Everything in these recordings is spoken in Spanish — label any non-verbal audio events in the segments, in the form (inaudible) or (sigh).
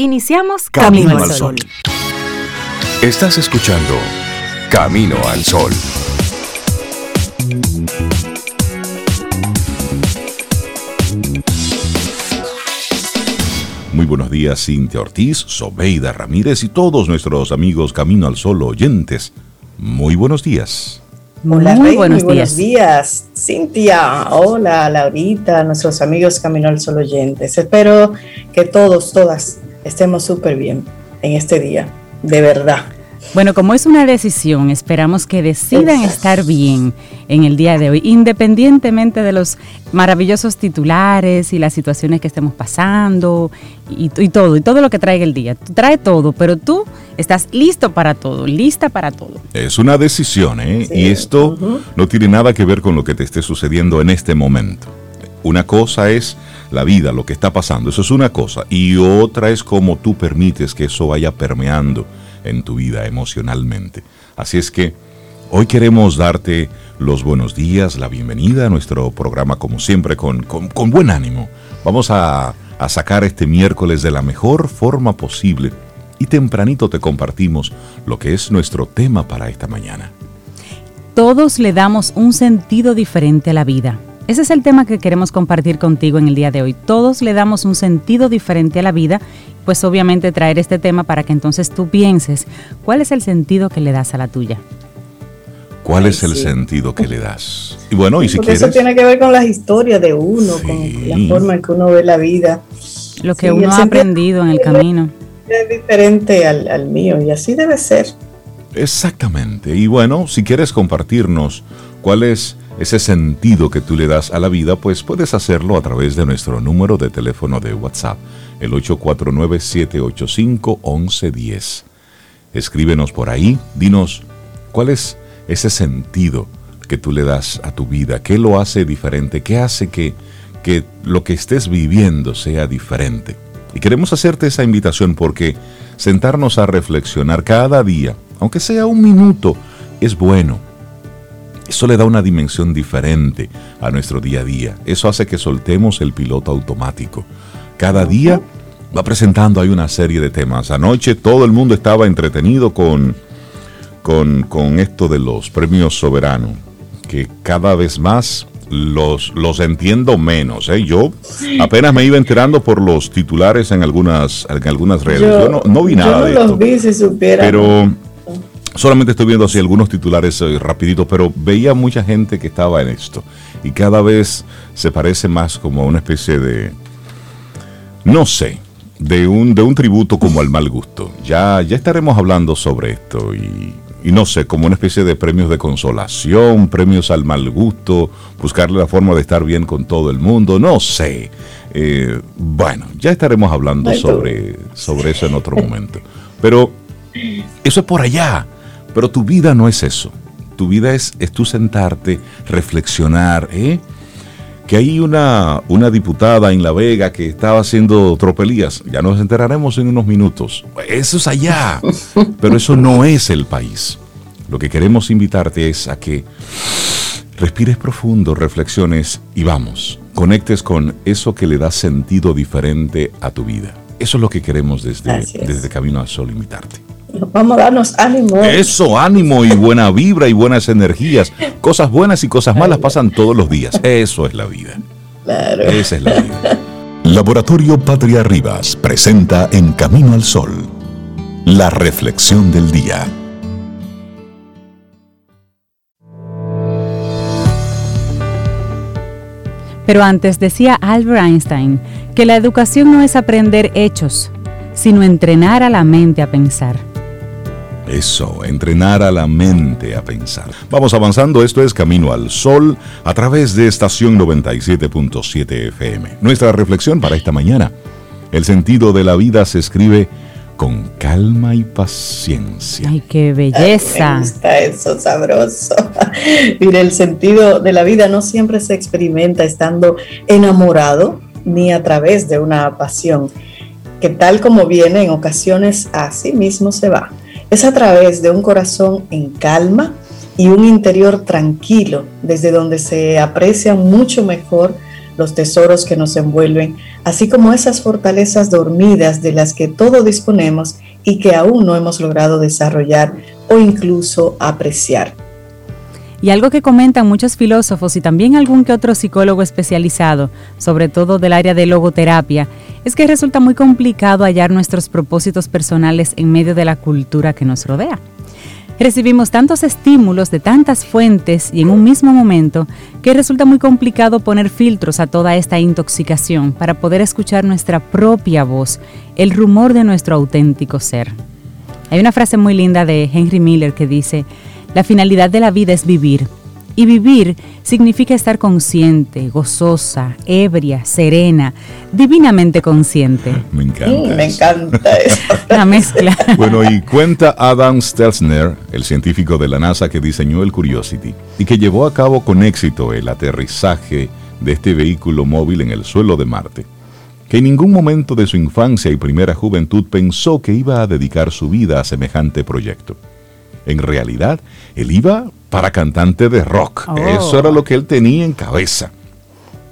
Iniciamos Camino, al Sol. Estás escuchando Camino al Sol. Muy buenos días, Cintia Ortiz, Sobeida Ramírez y todos nuestros amigos Camino al Sol oyentes. Muy buenos días. Hola, muy, buenos, muy buenos días. Cintia, hola, Laurita, nuestros amigos Camino al Sol oyentes. Espero que todos, todas estemos súper bien en este día, de verdad. Bueno, como es una decisión, esperamos que decidan estar bien en el día de hoy, independientemente de los maravillosos titulares y las situaciones que estemos pasando y, todo, y todo lo que traiga el día. Trae todo, pero tú estás listo para todo, lista para todo. Es una decisión, ¿eh? y esto no tiene nada que ver con lo que te esté sucediendo en este momento. Una cosa es la vida, lo que está pasando, eso es una cosa, y otra es cómo tú permites que eso vaya permeando en tu vida emocionalmente. Así es que hoy queremos darte los buenos días, la bienvenida a nuestro programa como siempre con, con, buen ánimo. Vamos a, a sacar este miércoles de la mejor forma posible y tempranito te compartimos lo que es nuestro tema para esta mañana. Todos le damos un sentido diferente a la vida. Ese es el tema que queremos compartir contigo en el día de hoy. Todos le damos un sentido diferente a la vida, pues obviamente traer este tema para que entonces tú pienses cuál es el sentido que le das a la tuya. ¿Cuál es el sentido que le das? Y bueno, y si Porque Eso tiene que ver con las historias de uno, con la forma en que uno ve la vida. Lo que uno ha aprendido en el camino. Es diferente al, al mío y así debe ser. Exactamente. Y bueno, si quieres compartirnos cuál es ese sentido que tú le das a la vida, pues puedes hacerlo a través de nuestro número de teléfono de WhatsApp, el 849-785-1110. Escríbenos por ahí, dinos cuál es ese sentido que tú le das a tu vida, qué lo hace diferente, qué hace que, que lo que estés viviendo sea diferente. Y queremos hacerte esa invitación porque sentarnos a reflexionar cada día, aunque sea un minuto, es bueno eso le da una dimensión diferente a nuestro día a día. Eso hace que soltemos el piloto automático. Cada día va presentando ahí una serie de temas. Anoche todo el mundo estaba entretenido con, con, esto de los premios soberanos, que cada vez más los, los entiendo menos. ¿eh? Yo apenas me iba enterando por los titulares en algunas, en algunas redes. Yo, no, vi nada de esto. Vi, si supiera. Pero solamente estoy viendo así algunos titulares eh, rapiditos, pero veía mucha gente que estaba en esto. Y cada vez se parece más como a una especie de, no sé, de un, de un tributo como al mal gusto. Ya, ya estaremos hablando sobre esto y, no sé, como una especie de premios de consolación, premios al mal gusto, buscarle la forma de estar bien con todo el mundo, no sé. Eh, bueno, ya estaremos hablando sobre, sobre eso en otro momento. Pero eso es por allá. Pero tu vida no es eso. Tu vida es, es tú sentarte, reflexionar, ¿eh? que hay una, una diputada en La Vega que estaba haciendo tropelías. Ya nos enteraremos en unos minutos. Eso es allá, (laughs) pero eso no es el país. Lo que queremos invitarte es a que respires profundo, reflexiones y vamos, conectes con eso que le da sentido diferente a tu vida. Eso es lo que queremos desde, desde Camino al Sol invitarte. Vamos a darnos ánimo. Eso, ánimo y buena vibra y buenas energías. Cosas buenas y cosas malas pasan todos los días. Eso es la vida. Claro. Esa es la vida. (laughs) Laboratorio Patria Rivas presenta En Camino al Sol, la reflexión del día. Pero antes decía Albert Einstein que la educación no es aprender hechos, sino entrenar a la mente a pensar. Eso, entrenar a la mente a pensar. Vamos avanzando, esto es Camino al Sol a través de estación 97.7 FM. Nuestra reflexión para esta mañana. El sentido de la vida se escribe con calma y paciencia. ¡Ay, qué belleza! me gusta eso, sabroso. (laughs) Mire, el sentido de la vida no siempre se experimenta estando enamorado ni a través de una pasión, que tal como viene en ocasiones así mismo se va. Es a través de un corazón en calma y un interior tranquilo, desde donde se aprecian mucho mejor los tesoros que nos envuelven, así como esas fortalezas dormidas de las que todos disponemos y que aún no hemos logrado desarrollar o incluso apreciar. Y algo que comentan muchos filósofos y también algún que otro psicólogo especializado, sobre todo del área de logoterapia, es que resulta muy complicado hallar nuestros propósitos personales en medio de la cultura que nos rodea. Recibimos tantos estímulos de tantas fuentes y en un mismo momento que resulta muy complicado poner filtros a toda esta intoxicación para poder escuchar nuestra propia voz, el rumor de nuestro auténtico ser. Hay una frase muy linda de Henry Miller que dice, la finalidad de la vida es vivir. Y vivir significa estar consciente, gozosa, ebria, serena, divinamente consciente. (laughs) Me encanta. me encanta (laughs) eso. La mezcla. Bueno, y cuenta Adam Stelzner, el científico de la NASA que diseñó el Curiosity y que llevó a cabo con éxito el aterrizaje de este vehículo móvil en el suelo de Marte, que en ningún momento de su infancia y primera juventud pensó que iba a dedicar su vida a semejante proyecto. En realidad, él iba para cantante de rock. Oh. Eso era lo que él tenía en cabeza.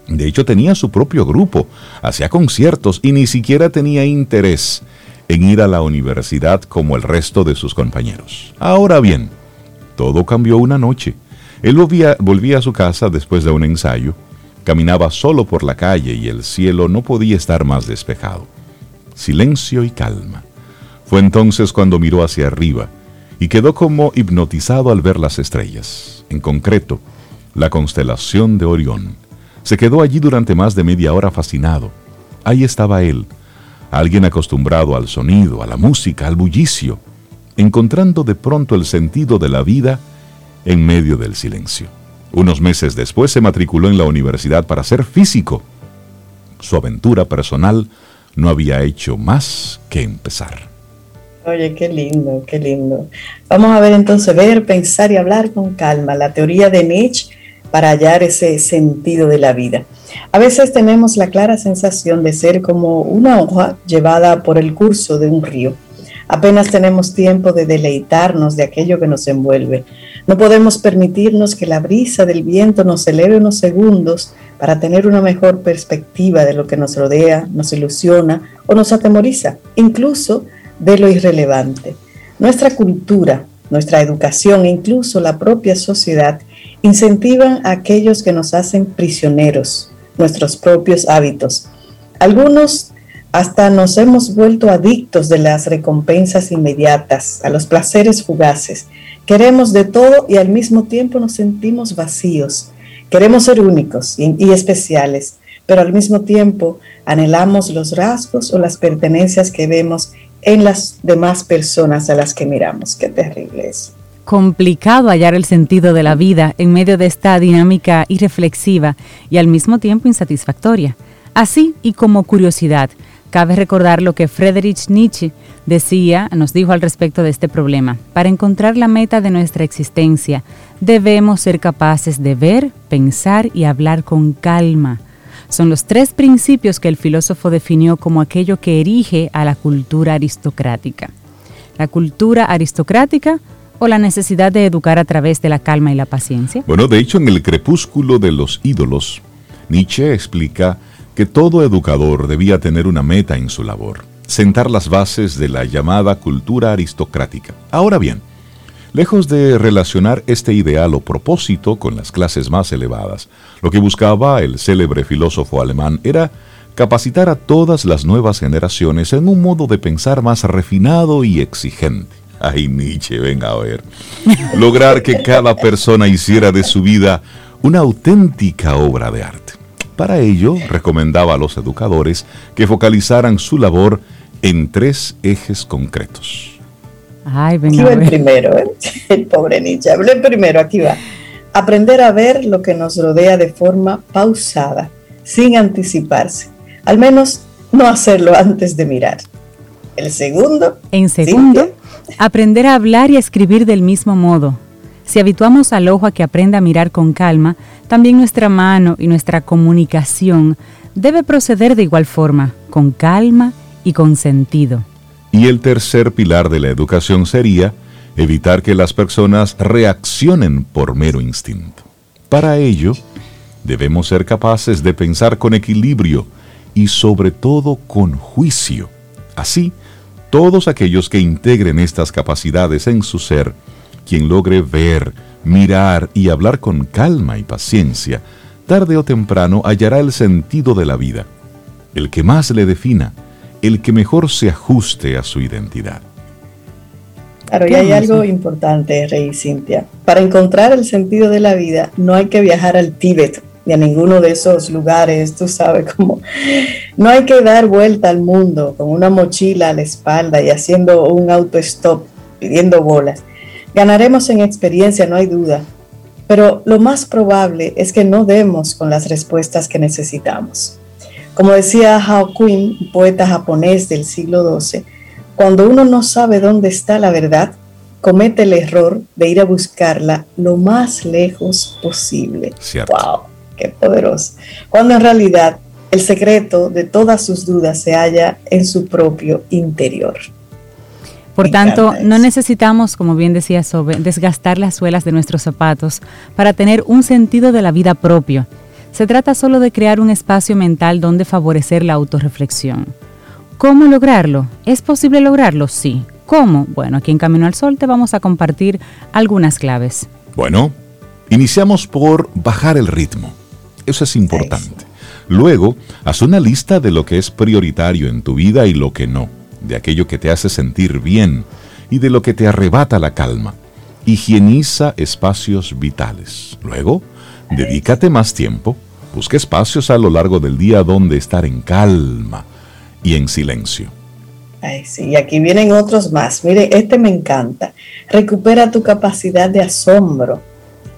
De hecho, tenía su propio grupo, hacía conciertos y ni siquiera tenía interés en ir a la universidad como el resto de sus compañeros. Ahora bien, todo cambió una noche. Él volvía, volvía a su casa después de un ensayo, caminaba solo por la calle y el cielo no podía estar más despejado. Silencio y calma. Fue entonces cuando miró hacia arriba y quedó como hipnotizado al ver las estrellas, en concreto, la constelación de Orión. Se quedó allí durante más de media hora fascinado. Ahí estaba él, alguien acostumbrado al sonido, a la música, al bullicio, encontrando de pronto el sentido de la vida en medio del silencio. Unos meses después se matriculó en la universidad para ser físico. Su aventura personal no había hecho más que empezar. Oye, qué lindo, qué lindo. Vamos a ver entonces, ver, pensar y hablar con calma, la teoría de Nietzsche para hallar ese sentido de la vida. A veces tenemos la clara sensación de ser como una hoja llevada por el curso de un río. Apenas tenemos tiempo de deleitarnos de aquello que nos envuelve. No podemos permitirnos que la brisa del viento nos eleve unos segundos para tener una mejor perspectiva de lo que nos rodea, nos ilusiona o nos atemoriza, incluso de lo irrelevante. Nuestra cultura, nuestra educación e incluso la propia sociedad incentivan a aquellos que nos hacen prisioneros, nuestros propios hábitos. Algunos hasta nos hemos vuelto adictos de las recompensas inmediatas, a los placeres fugaces. Queremos de todo y al mismo tiempo nos sentimos vacíos. Queremos ser únicos y, y especiales, pero al mismo tiempo anhelamos los rasgos o las pertenencias que vemos en las demás personas a las que miramos. Qué terrible es. Complicado hallar el sentido de la vida en medio de esta dinámica irreflexiva y al mismo tiempo insatisfactoria. Así y como curiosidad, cabe recordar lo que Friedrich Nietzsche decía, nos dijo al respecto de este problema. Para encontrar la meta de nuestra existencia, debemos ser capaces de ver, pensar y hablar con calma son los tres principios que el filósofo definió como aquello que erige a la cultura aristocrática. La cultura aristocrática o la necesidad de educar a través de la calma y la paciencia. Bueno, de hecho, en el crepúsculo de los ídolos, Nietzsche explica que todo educador debía tener una meta en su labor, sentar las bases de la llamada cultura aristocrática. Ahora bien, Lejos de relacionar este ideal o propósito con las clases más elevadas, lo que buscaba el célebre filósofo alemán era capacitar a todas las nuevas generaciones en un modo de pensar más refinado y exigente. Ay, Nietzsche, venga a ver. Lograr que cada persona hiciera de su vida una auténtica obra de arte. Para ello, recomendaba a los educadores que focalizaran su labor en tres ejes concretos. Ay, venga, aquí va el primero, ¿eh? (laughs) el pobre Nietzsche. Hablé primero, aquí va. Aprender a ver lo que nos rodea de forma pausada, sin anticiparse. Al menos no hacerlo antes de mirar. El segundo. En segundo, aprender a hablar y a escribir del mismo modo. Si habituamos al ojo a que aprenda a mirar con calma, también nuestra mano y nuestra comunicación debe proceder de igual forma, con calma y con sentido. Y el tercer pilar de la educación sería evitar que las personas reaccionen por mero instinto. Para ello, Debemos ser capaces de pensar con equilibrio y sobre todo con juicio. Así, todos aquellos que integren estas capacidades en su ser, quien logre ver, mirar y hablar con calma y paciencia, tarde o temprano hallará el sentido de la vida, el que más le defina, el que mejor se ajuste a su identidad. Claro, y hay algo importante, Rey Cintia. Para encontrar el sentido de la vida, no hay que viajar al Tíbet ni a ninguno de esos lugares, tú sabes (laughs) cómo. No hay que dar vuelta al mundo con una mochila a la espalda y haciendo un auto-stop, pidiendo bolas. Ganaremos en experiencia, no hay duda, pero lo más probable es que no demos con las respuestas que necesitamos. Como decía Hao Quinn, poeta japonés del siglo XII, cuando uno no sabe dónde está la verdad, comete el error de ir a buscarla lo más lejos posible. ¡Wow! ¡Qué poderoso! Cuando en realidad el secreto de todas sus dudas se halla en su propio interior. Por tanto, no necesitamos, como bien decía Sobe, desgastar las suelas de nuestros zapatos para tener un sentido de la vida propio. Se trata solo de crear un espacio mental donde favorecer la autorreflexión. ¿Cómo lograrlo? ¿Es posible lograrlo? Sí. ¿Cómo? Bueno, aquí en Camino al Sol te vamos a compartir algunas claves. Bueno, iniciamos por bajar el ritmo. Eso es importante. Luego, haz una lista de lo que es prioritario en tu vida y lo que no de aquello que te hace sentir bien y de lo que te arrebata la calma. Higieniza espacios vitales. Luego, dedícate más tiempo. Busca espacios a lo largo del día donde estar en calma y en silencio. Ay, sí, y aquí vienen otros más. Mire, este me encanta. Recupera tu capacidad de asombro.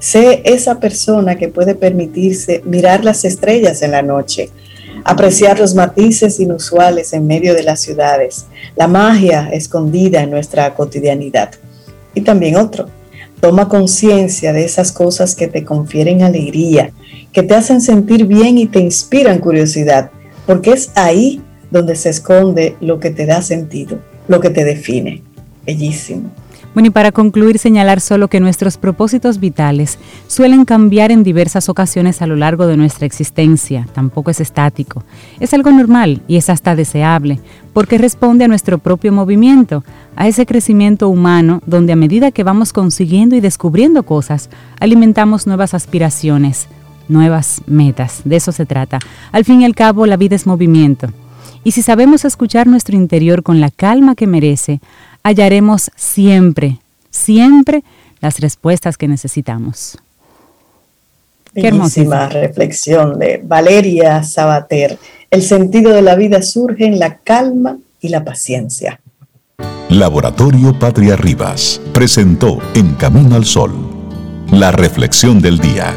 Sé esa persona que puede permitirse mirar las estrellas en la noche apreciar los matices inusuales en medio de las ciudades, la magia escondida en nuestra cotidianidad. Y también otro, toma conciencia de esas cosas que te confieren alegría, que te hacen sentir bien y te inspiran curiosidad, porque es ahí donde se esconde lo que te da sentido, lo que te define. Bellísimo. Bueno, y para concluir, señalar solo que nuestros propósitos vitales suelen cambiar en diversas ocasiones a lo largo de nuestra existencia, tampoco es estático. Es algo normal y es hasta deseable, porque responde a nuestro propio movimiento, a ese crecimiento humano donde a medida que vamos consiguiendo y descubriendo cosas, alimentamos nuevas aspiraciones, nuevas metas. De eso se trata. Al fin y al cabo, la vida es movimiento. Y si sabemos escuchar nuestro interior con la calma que merece, hallaremos siempre, siempre las respuestas que necesitamos. Qué hermosísima reflexión de Valeria Sabater. El sentido de la vida surge en la calma y la paciencia. Laboratorio Patria Rivas presentó En Camino al Sol, la reflexión del día.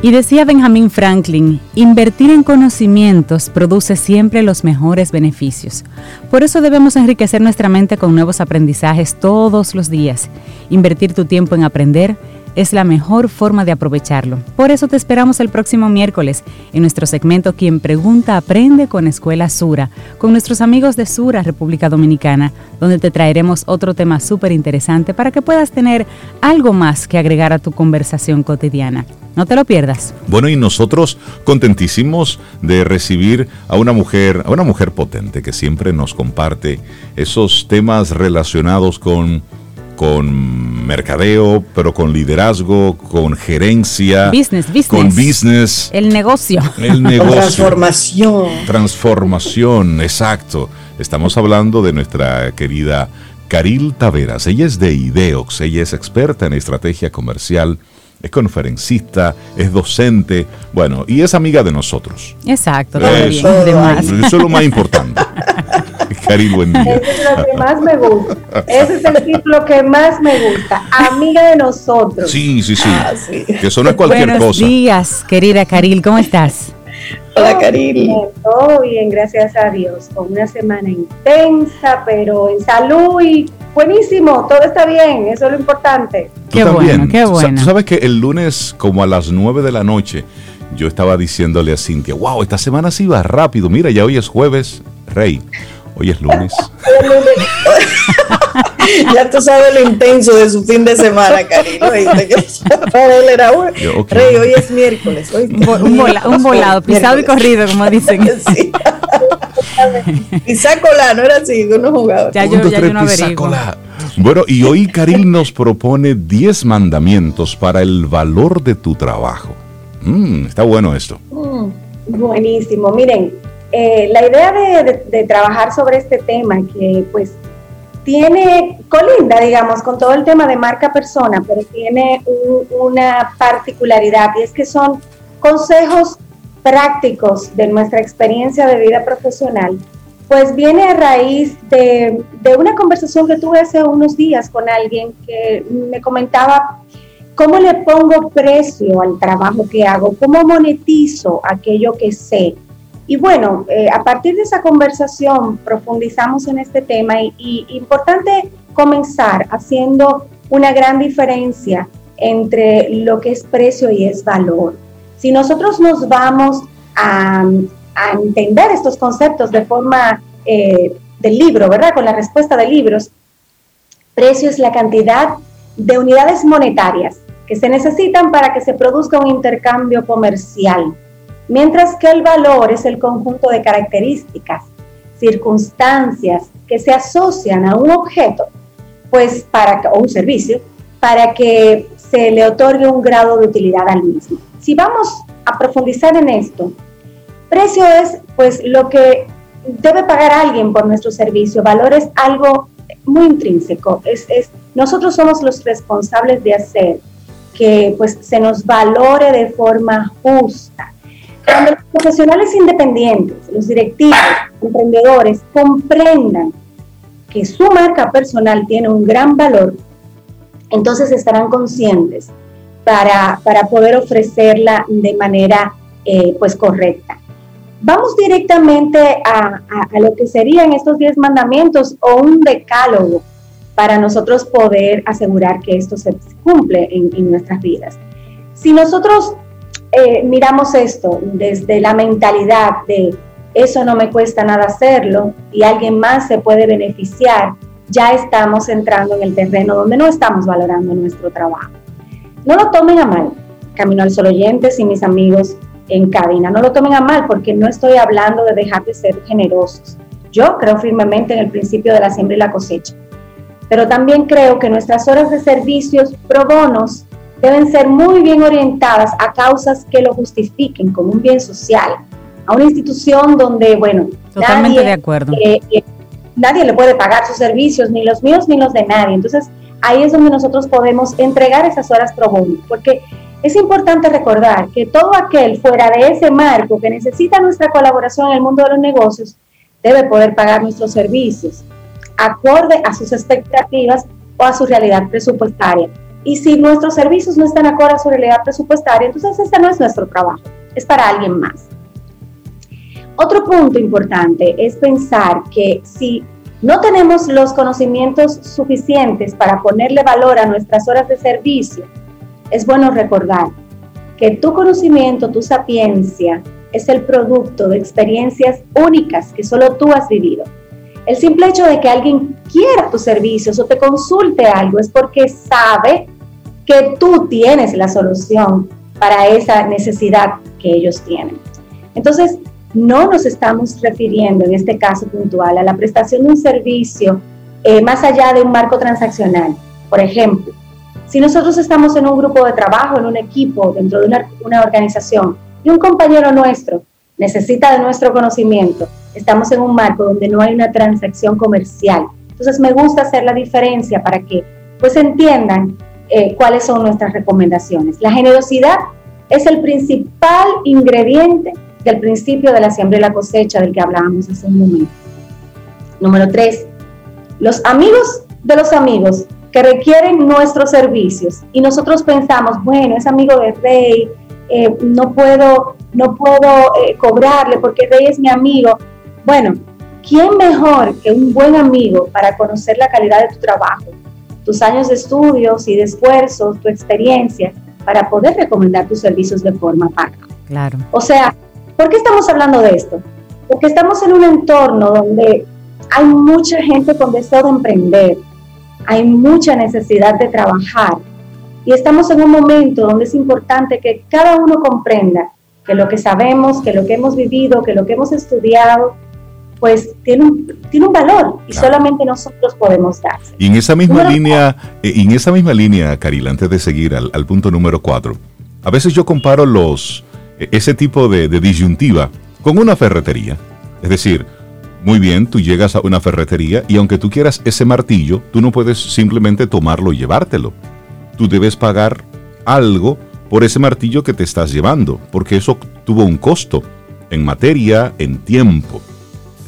Y decía Benjamin Franklin, invertir en conocimientos produce siempre los mejores beneficios. Por eso debemos enriquecer nuestra mente con nuevos aprendizajes todos los días. Invertir tu tiempo en aprender es la mejor forma de aprovecharlo. Por eso te esperamos el próximo miércoles en nuestro segmento Quien Pregunta Aprende con Escuela Sura, con nuestros amigos de Sura, República Dominicana, donde te traeremos otro tema súper interesante para que puedas tener algo más que agregar a tu conversación cotidiana. No te lo pierdas. Bueno, y nosotros contentísimos de recibir a una mujer, a una mujer potente que siempre nos comparte esos temas relacionados con con mercadeo, pero con liderazgo, con gerencia, business, business. con business, el negocio, el negocio, transformación, transformación, exacto. Estamos hablando de nuestra querida Caril Taveras. Ella es de Ideox, ella es experta en estrategia comercial es conferencista, es docente, bueno, y es amiga de nosotros. Exacto, eso, eso (laughs) es lo más importante. Cari, buen día. Ese es lo que más me gusta. Ese es el título que más me gusta. Amiga de nosotros. Sí, sí, sí. Ah, Que eso no es cualquier Buenos cosa. Buenos días, querida Caril, ¿cómo estás? Hola, Caril. Todo bien, gracias a Dios. Con una semana intensa, pero en salud y buenísimo, todo está bien, eso es lo importante. Qué bueno, qué bueno. Tú sabes que el lunes, como a las 9 de la noche, yo estaba diciéndole a Cintia, wow, esta semana sí va rápido. Mira, ya hoy es jueves, Rey. Hoy es lunes. (laughs) ya tú sabes lo intenso de su fin de semana, él (laughs) era un rey, hoy es miércoles. un, volado, pisado y corrido, como dicen. (laughs) sí. Pisacola, no era así, uno jugaba. Ya yo, ya yo no Bueno, y hoy Karil nos propone 10 mandamientos para el valor de tu trabajo. Mm, está bueno esto. Mm, buenísimo. Miren, eh, la idea de, trabajar sobre este tema, que pues tiene, colinda, digamos, con todo el tema de marca persona, pero tiene una particularidad y es que son consejos prácticos de nuestra experiencia de vida profesional, pues viene a raíz de, de una conversación que tuve hace unos días con alguien que me comentaba cómo le pongo precio al trabajo que hago, cómo monetizo aquello que sé. Y bueno, eh, a partir de esa conversación profundizamos en este tema y, y importante comenzar haciendo una gran diferencia entre lo que es precio y es valor. Si nosotros nos vamos a, entender estos conceptos de forma eh, del libro, ¿verdad? Con la respuesta de libros, precio es la cantidad de unidades monetarias que se necesitan para que se produzca un intercambio comercial, mientras que el valor es el conjunto de características, circunstancias que se asocian a un objeto, pues para o un servicio, para que se le otorgue un grado de utilidad al mismo. Si vamos a profundizar en esto, precio es pues lo que debe pagar alguien por nuestro servicio, valor es algo muy intrínseco, es, es, nosotros somos los responsables de hacer que pues se nos valore de forma justa. Cuando los profesionales independientes, los directivos, emprendedores comprendan que su marca personal tiene un gran valor, entonces estarán conscientes para, poder ofrecerla de manera eh, pues correcta. Vamos directamente a, lo que serían estos 10 mandamientos o un decálogo para nosotros poder asegurar que esto se cumple en, nuestras vidas. Si nosotros eh, miramos esto desde la mentalidad de eso no me cuesta nada hacerlo y alguien más se puede beneficiar, ya estamos entrando en el terreno donde no estamos valorando nuestro trabajo. No lo tomen a mal, Camino al Sol oyentes y mis amigos en cabina, no lo tomen a mal porque no estoy hablando de dejar de ser generosos. Yo creo firmemente en el principio de la siembra y la cosecha, pero también creo que nuestras horas de servicios pro bonos deben ser muy bien orientadas a causas que lo justifiquen como un bien social, a una institución donde, bueno, totalmente de acuerdo. Eh, eh, nadie le puede pagar sus servicios, ni los míos ni los de nadie. Entonces, ahí es donde nosotros podemos entregar esas horas pro bono, porque es importante recordar que todo aquel fuera de ese marco que necesita nuestra colaboración en el mundo de los negocios debe poder pagar nuestros servicios acorde a sus expectativas o a su realidad presupuestaria. Y si nuestros servicios no están acorde a su realidad presupuestaria, entonces este no es nuestro trabajo, es para alguien más. Otro punto importante es pensar que si no tenemos los conocimientos suficientes para ponerle valor a nuestras horas de servicio, es bueno recordar que tu conocimiento, tu sapiencia, es el producto de experiencias únicas que solo tú has vivido. El simple hecho de que alguien quiera tus servicios o te consulte algo es porque sabe que tú tienes la solución para esa necesidad que ellos tienen. Entonces, no nos estamos refiriendo en este caso puntual a la prestación de un servicio eh, más allá de un marco transaccional. Por ejemplo, si nosotros estamos en un grupo de trabajo, en un equipo, dentro de una, una organización, y un compañero nuestro necesita de nuestro conocimiento, estamos en un marco donde no hay una transacción comercial. Entonces me gusta hacer la diferencia para que pues entiendan eh, cuáles son nuestras recomendaciones. La generosidad es el principal ingrediente del principio de la siembra y la cosecha del que hablábamos hace un momento. Número tres, los amigos de los amigos que requieren nuestros servicios y nosotros pensamos, bueno, es amigo de Rey, eh, no puedo, no puedo eh, cobrarle porque Rey es mi amigo. Bueno, ¿quién mejor que un buen amigo para conocer la calidad de tu trabajo, tus años de estudios y de esfuerzos, tu experiencia, para poder recomendar tus servicios de forma paga? Claro. O sea, ¿Por qué estamos hablando de esto? Porque estamos en un entorno donde hay mucha gente con deseo de emprender. hay mucha necesidad de trabajar y estamos en un momento donde es importante que cada uno comprenda que lo que sabemos, que lo que hemos vivido, que lo que hemos estudiado, pues tiene un, tiene un valor y solamente nosotros podemos dar. Y en esa misma línea, eh, en esa misma línea, Caril, antes de seguir al, punto número cuatro, a veces yo comparo los e, ese tipo de, de disyuntiva con una ferretería. Es decir, muy bien, tú llegas a una ferretería y aunque tú quieras ese martillo, tú no puedes simplemente tomarlo y llevártelo. Tú debes pagar algo por ese martillo que te estás llevando, porque eso tuvo un costo en materia, en tiempo.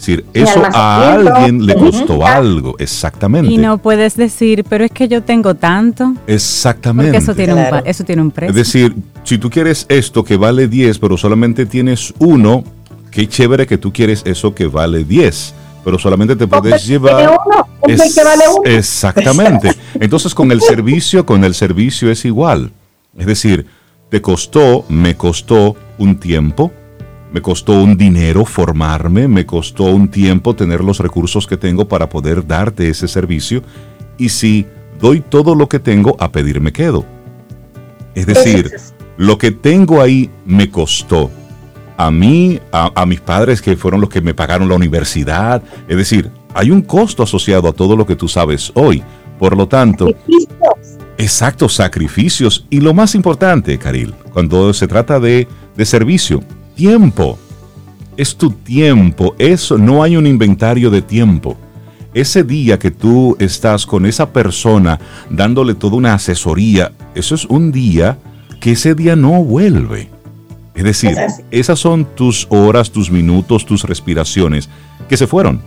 Es decir, eso a alguien le costó algo, exactamente. Y no puedes decir, pero es que yo tengo tanto. Exactamente. Porque eso tiene, un, eso tiene un precio. Es decir, si tú quieres esto que vale 10, pero solamente tienes uno, qué chévere que tú quieres eso que vale 10 pero solamente te puedes llevar uno, que vale uno. exactamente (laughs) entonces con el servicio con el servicio es igual es decir te costó me costó un tiempo me costó un dinero formarme, me costó un tiempo tener los recursos que tengo para poder darte ese servicio. Y si doy todo lo que tengo, a pedir me quedo. Es decir, lo que tengo ahí me costó. A mí, a, mis padres que fueron los que me pagaron la universidad. Es decir, hay un costo asociado a todo lo que tú sabes hoy. Por lo tanto, sacrificios. exacto, sacrificios. Y lo más importante, Caril, cuando se trata de, de servicio, tiempo. Es tu tiempo. Eso no hay un inventario de tiempo. Ese día que tú estás con esa persona dándole toda una asesoría, eso es un día que ese día no vuelve. Es decir, esas son tus horas, tus minutos, tus respiraciones que se fueron.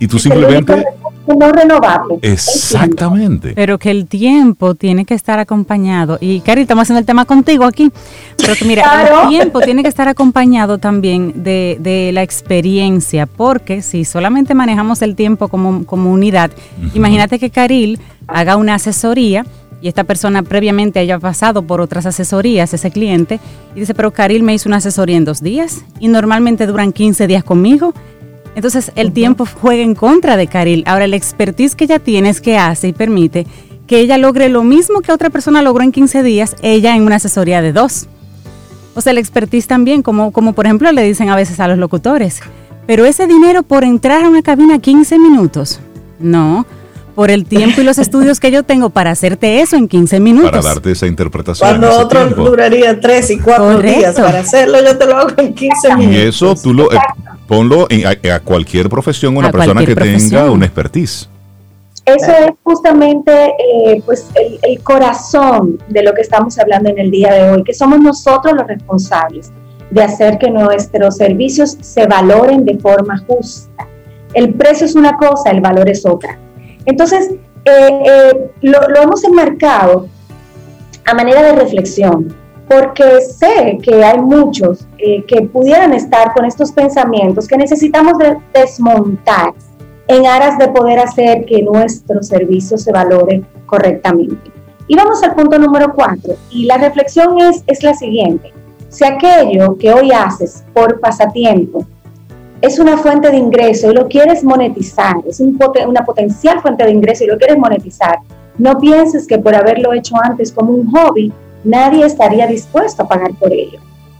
Y tú simplemente no renovable. Exactamente. Pero que el tiempo tiene que estar acompañado. Y Cari, estamos haciendo el tema contigo aquí. Pero que mira, el tiempo tiene que estar acompañado también de, la experiencia. Porque si solamente manejamos el tiempo como, como unidad, imagínate que Caril haga una asesoría y esta persona previamente haya pasado por otras asesorías, ese cliente, y dice, pero Caril me hizo una asesoría en dos días y normalmente duran 15 días conmigo. Entonces el tiempo juega en contra de Caril. Ahora el expertise que ella tiene es que hace y permite que ella logre lo mismo que otra persona logró en 15 días, ella en una asesoría de dos. O sea, el expertise también, como, como por ejemplo le dicen a veces a los locutores, pero ese dinero por entrar a una cabina 15 minutos, no, por el tiempo y los (laughs) estudios que yo tengo para hacerte eso en 15 minutos. Para darte esa interpretación. Cuando otro duraría 3 y 4 días para hacerlo, yo te lo hago en 15 minutos. Y eso tú lo, ponlo a, cualquier profesión, una persona que tenga una expertise. Eso es justamente eh, pues el, corazón de lo que estamos hablando en el día de hoy, que somos nosotros los responsables de hacer que nuestros servicios se valoren de forma justa. El precio es una cosa, el valor es otra. Entonces, eh, eh, lo, lo hemos enmarcado a manera de reflexión porque sé que hay muchos eh, que pudieran estar con estos pensamientos que necesitamos desmontar en aras de poder hacer que nuestro servicio se valore correctamente. Y vamos al punto número cuatro, y la reflexión es, es la siguiente. Si aquello que hoy haces por pasatiempo es una fuente de ingreso y lo quieres monetizar, es una potencial fuente de ingreso y lo quieres monetizar, no pienses que por haberlo hecho antes como un hobby, nadie estaría dispuesto a pagar por ello.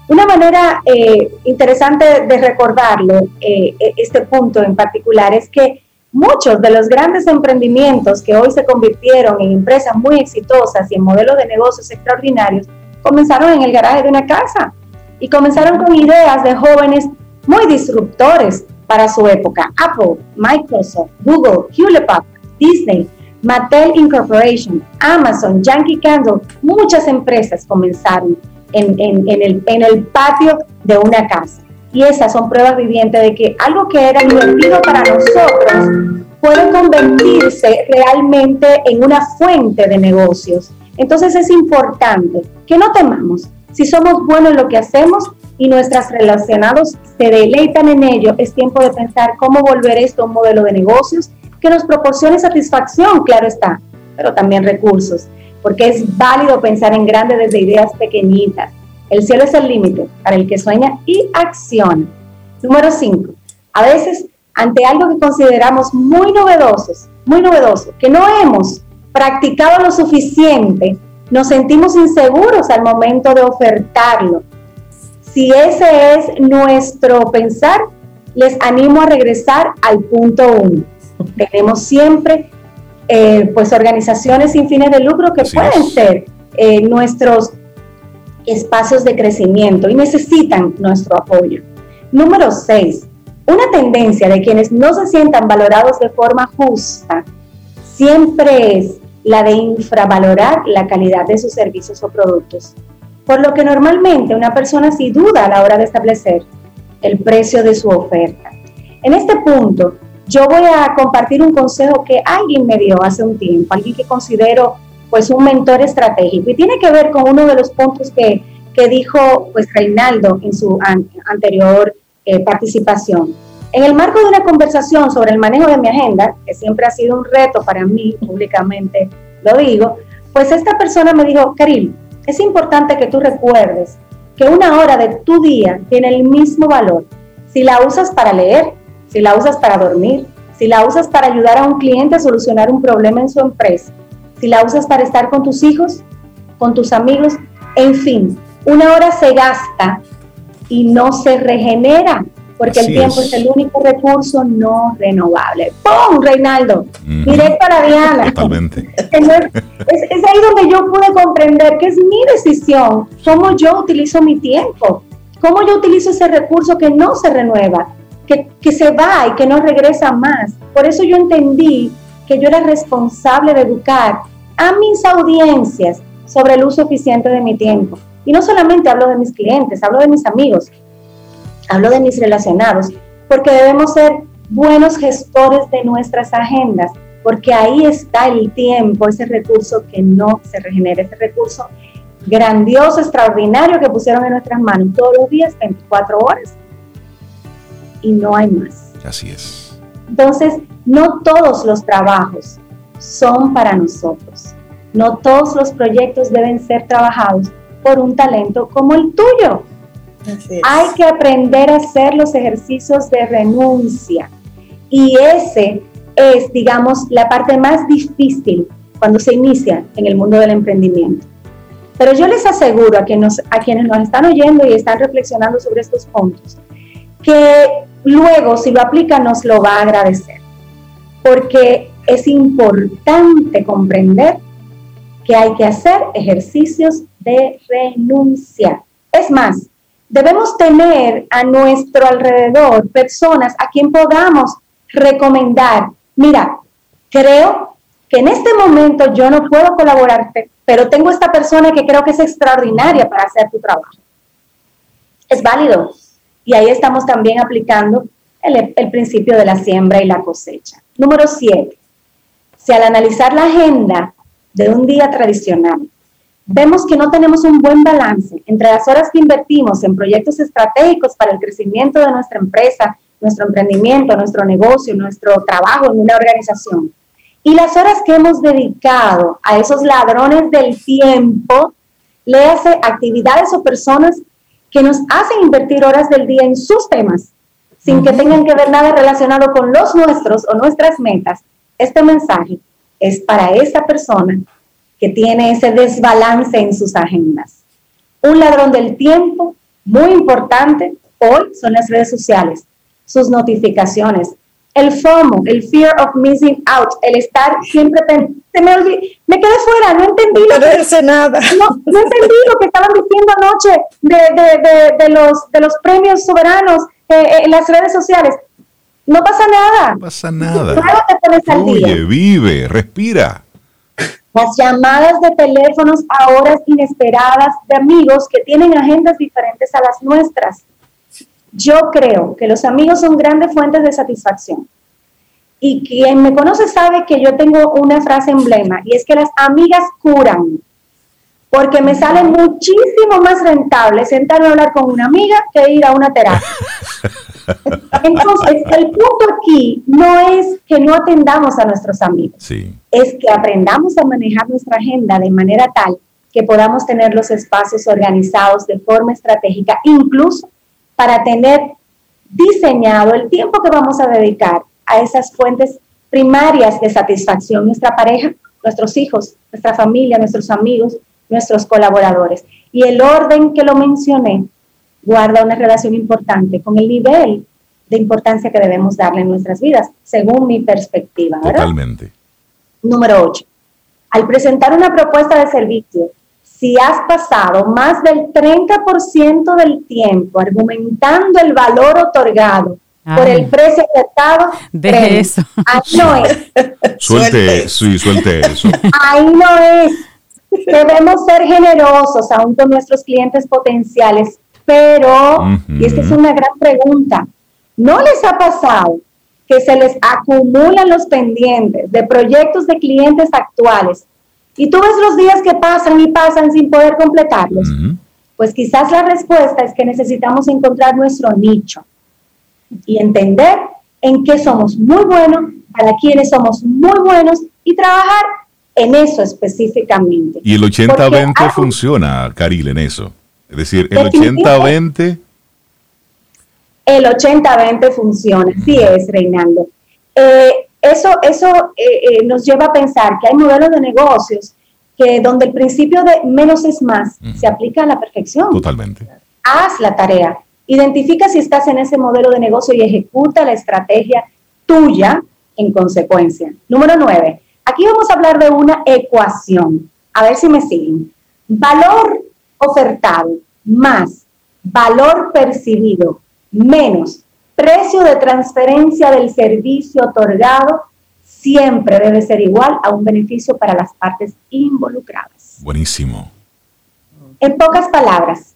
Una manera eh, interesante de recordarlo, eh, e, este punto en particular, es que muchos de los grandes emprendimientos que hoy se convirtieron en empresas muy exitosas y en modelos de negocios extraordinarios, comenzaron en el garaje de una casa y comenzaron con ideas de jóvenes muy disruptores para su época. Apple, Microsoft, Google, Hewlett Packard, Disney, Mattel Incorporation, Amazon, Yankee Candle, muchas empresas comenzaron en, el, patio de una casa. Y esas son pruebas vivientes de que algo que era divertido para nosotros puede convertirse realmente en una fuente de negocios. Entonces es importante que no temamos. Si somos buenos en lo que hacemos y nuestros relacionados se deleitan en ello, es tiempo de pensar cómo volver esto a un modelo de negocios que nos proporcione satisfacción, claro está, pero también recursos, porque es válido pensar en grande desde ideas pequeñitas. El cielo es el límite para el que sueña y acciona. Número 5. A veces, ante algo que consideramos muy novedosos, muy novedoso, que no hemos practicado lo suficiente, nos sentimos inseguros al momento de ofertarlo. Si ese es nuestro pensar, les animo a regresar al punto uno. Tenemos siempre eh, pues organizaciones sin fines de lucro que pueden ser eh, nuestros espacios de crecimiento y necesitan nuestro apoyo. Número seis, una tendencia de quienes no se sientan valorados de forma justa siempre es la de infravalorar la calidad de sus servicios o productos, por lo que normalmente una persona sí duda a la hora de establecer el precio de su oferta. En este punto, yo voy a compartir un consejo que alguien me dio hace un tiempo, alguien que considero pues un mentor estratégico y tiene que ver con uno de los puntos que, que dijo pues Reinaldo en su anterior eh, participación. En el marco de una conversación sobre el manejo de mi agenda, que siempre ha sido un reto para mí, públicamente lo digo, pues esta persona me dijo, Karil, es importante que tú recuerdes que una hora de tu día tiene el mismo valor si la usas para leer, si la usas para dormir, si la usas para ayudar a un cliente a solucionar un problema en su empresa, si la usas para estar con tus hijos, con tus amigos, en fin, una hora se gasta y no se regenera, porque el tiempo es. el único recurso no renovable. ¡Pum, Reinaldo! Directo a la Diana. Totalmente. (laughs) Es, es, ahí donde yo pude comprender que es mi decisión, cómo yo utilizo mi tiempo, cómo yo utilizo ese recurso que no se renueva, que, se va y que no regresa más. Por eso yo entendí que yo era responsable de educar a mis audiencias sobre el uso eficiente de mi tiempo. Y no solamente hablo de mis clientes, hablo de mis amigos, hablo de mis relacionados, porque debemos ser buenos gestores de nuestras agendas, porque ahí está el tiempo, ese recurso que no se regenera, ese recurso grandioso, extraordinario que pusieron en nuestras manos todos los días, 24 horas, y no hay más. Así es. Entonces, no todos los trabajos son para nosotros. No todos los proyectos deben ser trabajados por un talento como el tuyo. Hay que aprender a hacer los ejercicios de renuncia. Y ese es, digamos, la parte más difícil cuando se inicia en el mundo del emprendimiento. Pero yo les aseguro a, a quienes nos están oyendo y están reflexionando sobre estos puntos, que luego si lo aplican nos lo va a agradecer. Porque es importante comprender que hay que hacer ejercicios de renuncia. Es más, debemos tener a nuestro alrededor personas a quien podamos recomendar, mira, creo que en este momento yo no puedo colaborarte, pero tengo esta persona que creo que es extraordinaria para hacer tu trabajo. Es válido. Y ahí estamos también aplicando el, principio de la siembra y la cosecha. Número siete, si al analizar la agenda de un día tradicional vemos que no tenemos un buen balance entre las horas que invertimos en proyectos estratégicos para el crecimiento de nuestra empresa, nuestro emprendimiento, nuestro negocio, nuestro trabajo en una organización, y las horas que hemos dedicado a esos ladrones del tiempo, le hace actividades o personas que nos hacen invertir horas del día en sus temas, sin que tengan que ver nada relacionado con los nuestros o nuestras metas, este mensaje es para esa persona que tiene ese desbalance en sus agendas. Un ladrón del tiempo muy importante hoy son las redes sociales, sus notificaciones, el FOMO, el fear of missing out, el estar siempre se me me quedé fuera, no entendí lo que, nada. No, no, entendí lo que estaban diciendo anoche de, de, de, de los, de los premios soberanos eh, eh, en las redes sociales. No pasa nada. No pasa nada. Oye, vive, respira. Las llamadas de teléfonos a horas inesperadas de amigos que tienen agendas diferentes a las nuestras. Yo creo que los amigos son grandes fuentes de satisfacción. Y quien me conoce sabe que yo tengo una frase emblema y es que las amigas curan. Porque me sale muchísimo más rentable sentarme a hablar con una amiga que ir a una terapia. (laughs) Entonces, el punto aquí no es que no atendamos a nuestros amigos, es que aprendamos a manejar nuestra agenda de manera tal que podamos tener los espacios organizados de forma estratégica, incluso para tener diseñado el tiempo que vamos a dedicar a esas fuentes primarias de satisfacción, nuestra pareja, nuestros hijos, nuestra familia, nuestros amigos, nuestros colaboradores. Y el orden que lo mencioné guarda una relación importante con el nivel de importancia que debemos darle en nuestras vidas, según mi perspectiva. Totalmente. Número 8. Al presentar una propuesta de servicio, si has pasado más del 30% del tiempo argumentando el valor otorgado por el precio aceptado, de eso. Ahí no es. (laughs) Suelte, sí, suelte eso. Ahí no es. Debemos ser generosos aún con nuestros clientes potenciales, pero, y esta es una gran pregunta, ¿no les ha pasado que se les acumulan los pendientes de proyectos de clientes actuales y tú ves los días que pasan y pasan sin poder completarlos? Pues quizás la respuesta es que necesitamos encontrar nuestro nicho y entender en qué somos muy buenos, para quienes somos muy buenos y trabajar en eso específicamente. Y el 80-20 funciona, Caril, en eso. Es decir, el 80-20... El 80-20 funciona, sí es, Reinaldo. Eh, eso eso eh, eh, nos lleva a pensar que hay modelos de negocios que donde el principio de menos es más se aplica a la perfección. Totalmente. Haz la tarea, identifica si estás en ese modelo de negocio y ejecuta la estrategia tuya en consecuencia. Número 9. Aquí vamos a hablar de una ecuación. A ver si me siguen. Valor ofertado más valor percibido menos precio de transferencia del servicio otorgado siempre debe ser igual a un beneficio para las partes involucradas. Buenísimo. En pocas palabras,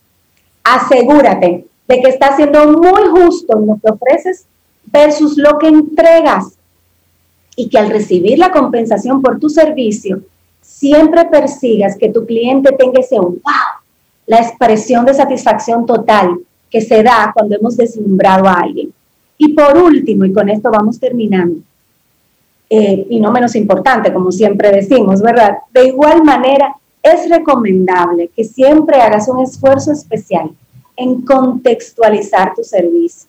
asegúrate de que estás siendo muy justo en lo que ofreces versus lo que entregas y que al recibir la compensación por tu servicio, siempre persigas que tu cliente tenga ese wow, la expresión de satisfacción total que se da cuando hemos deslumbrado a alguien. Y por último, y con esto vamos terminando, eh, y no menos importante, como siempre decimos, ¿verdad? De igual manera, es recomendable que siempre hagas un esfuerzo especial en contextualizar tu servicio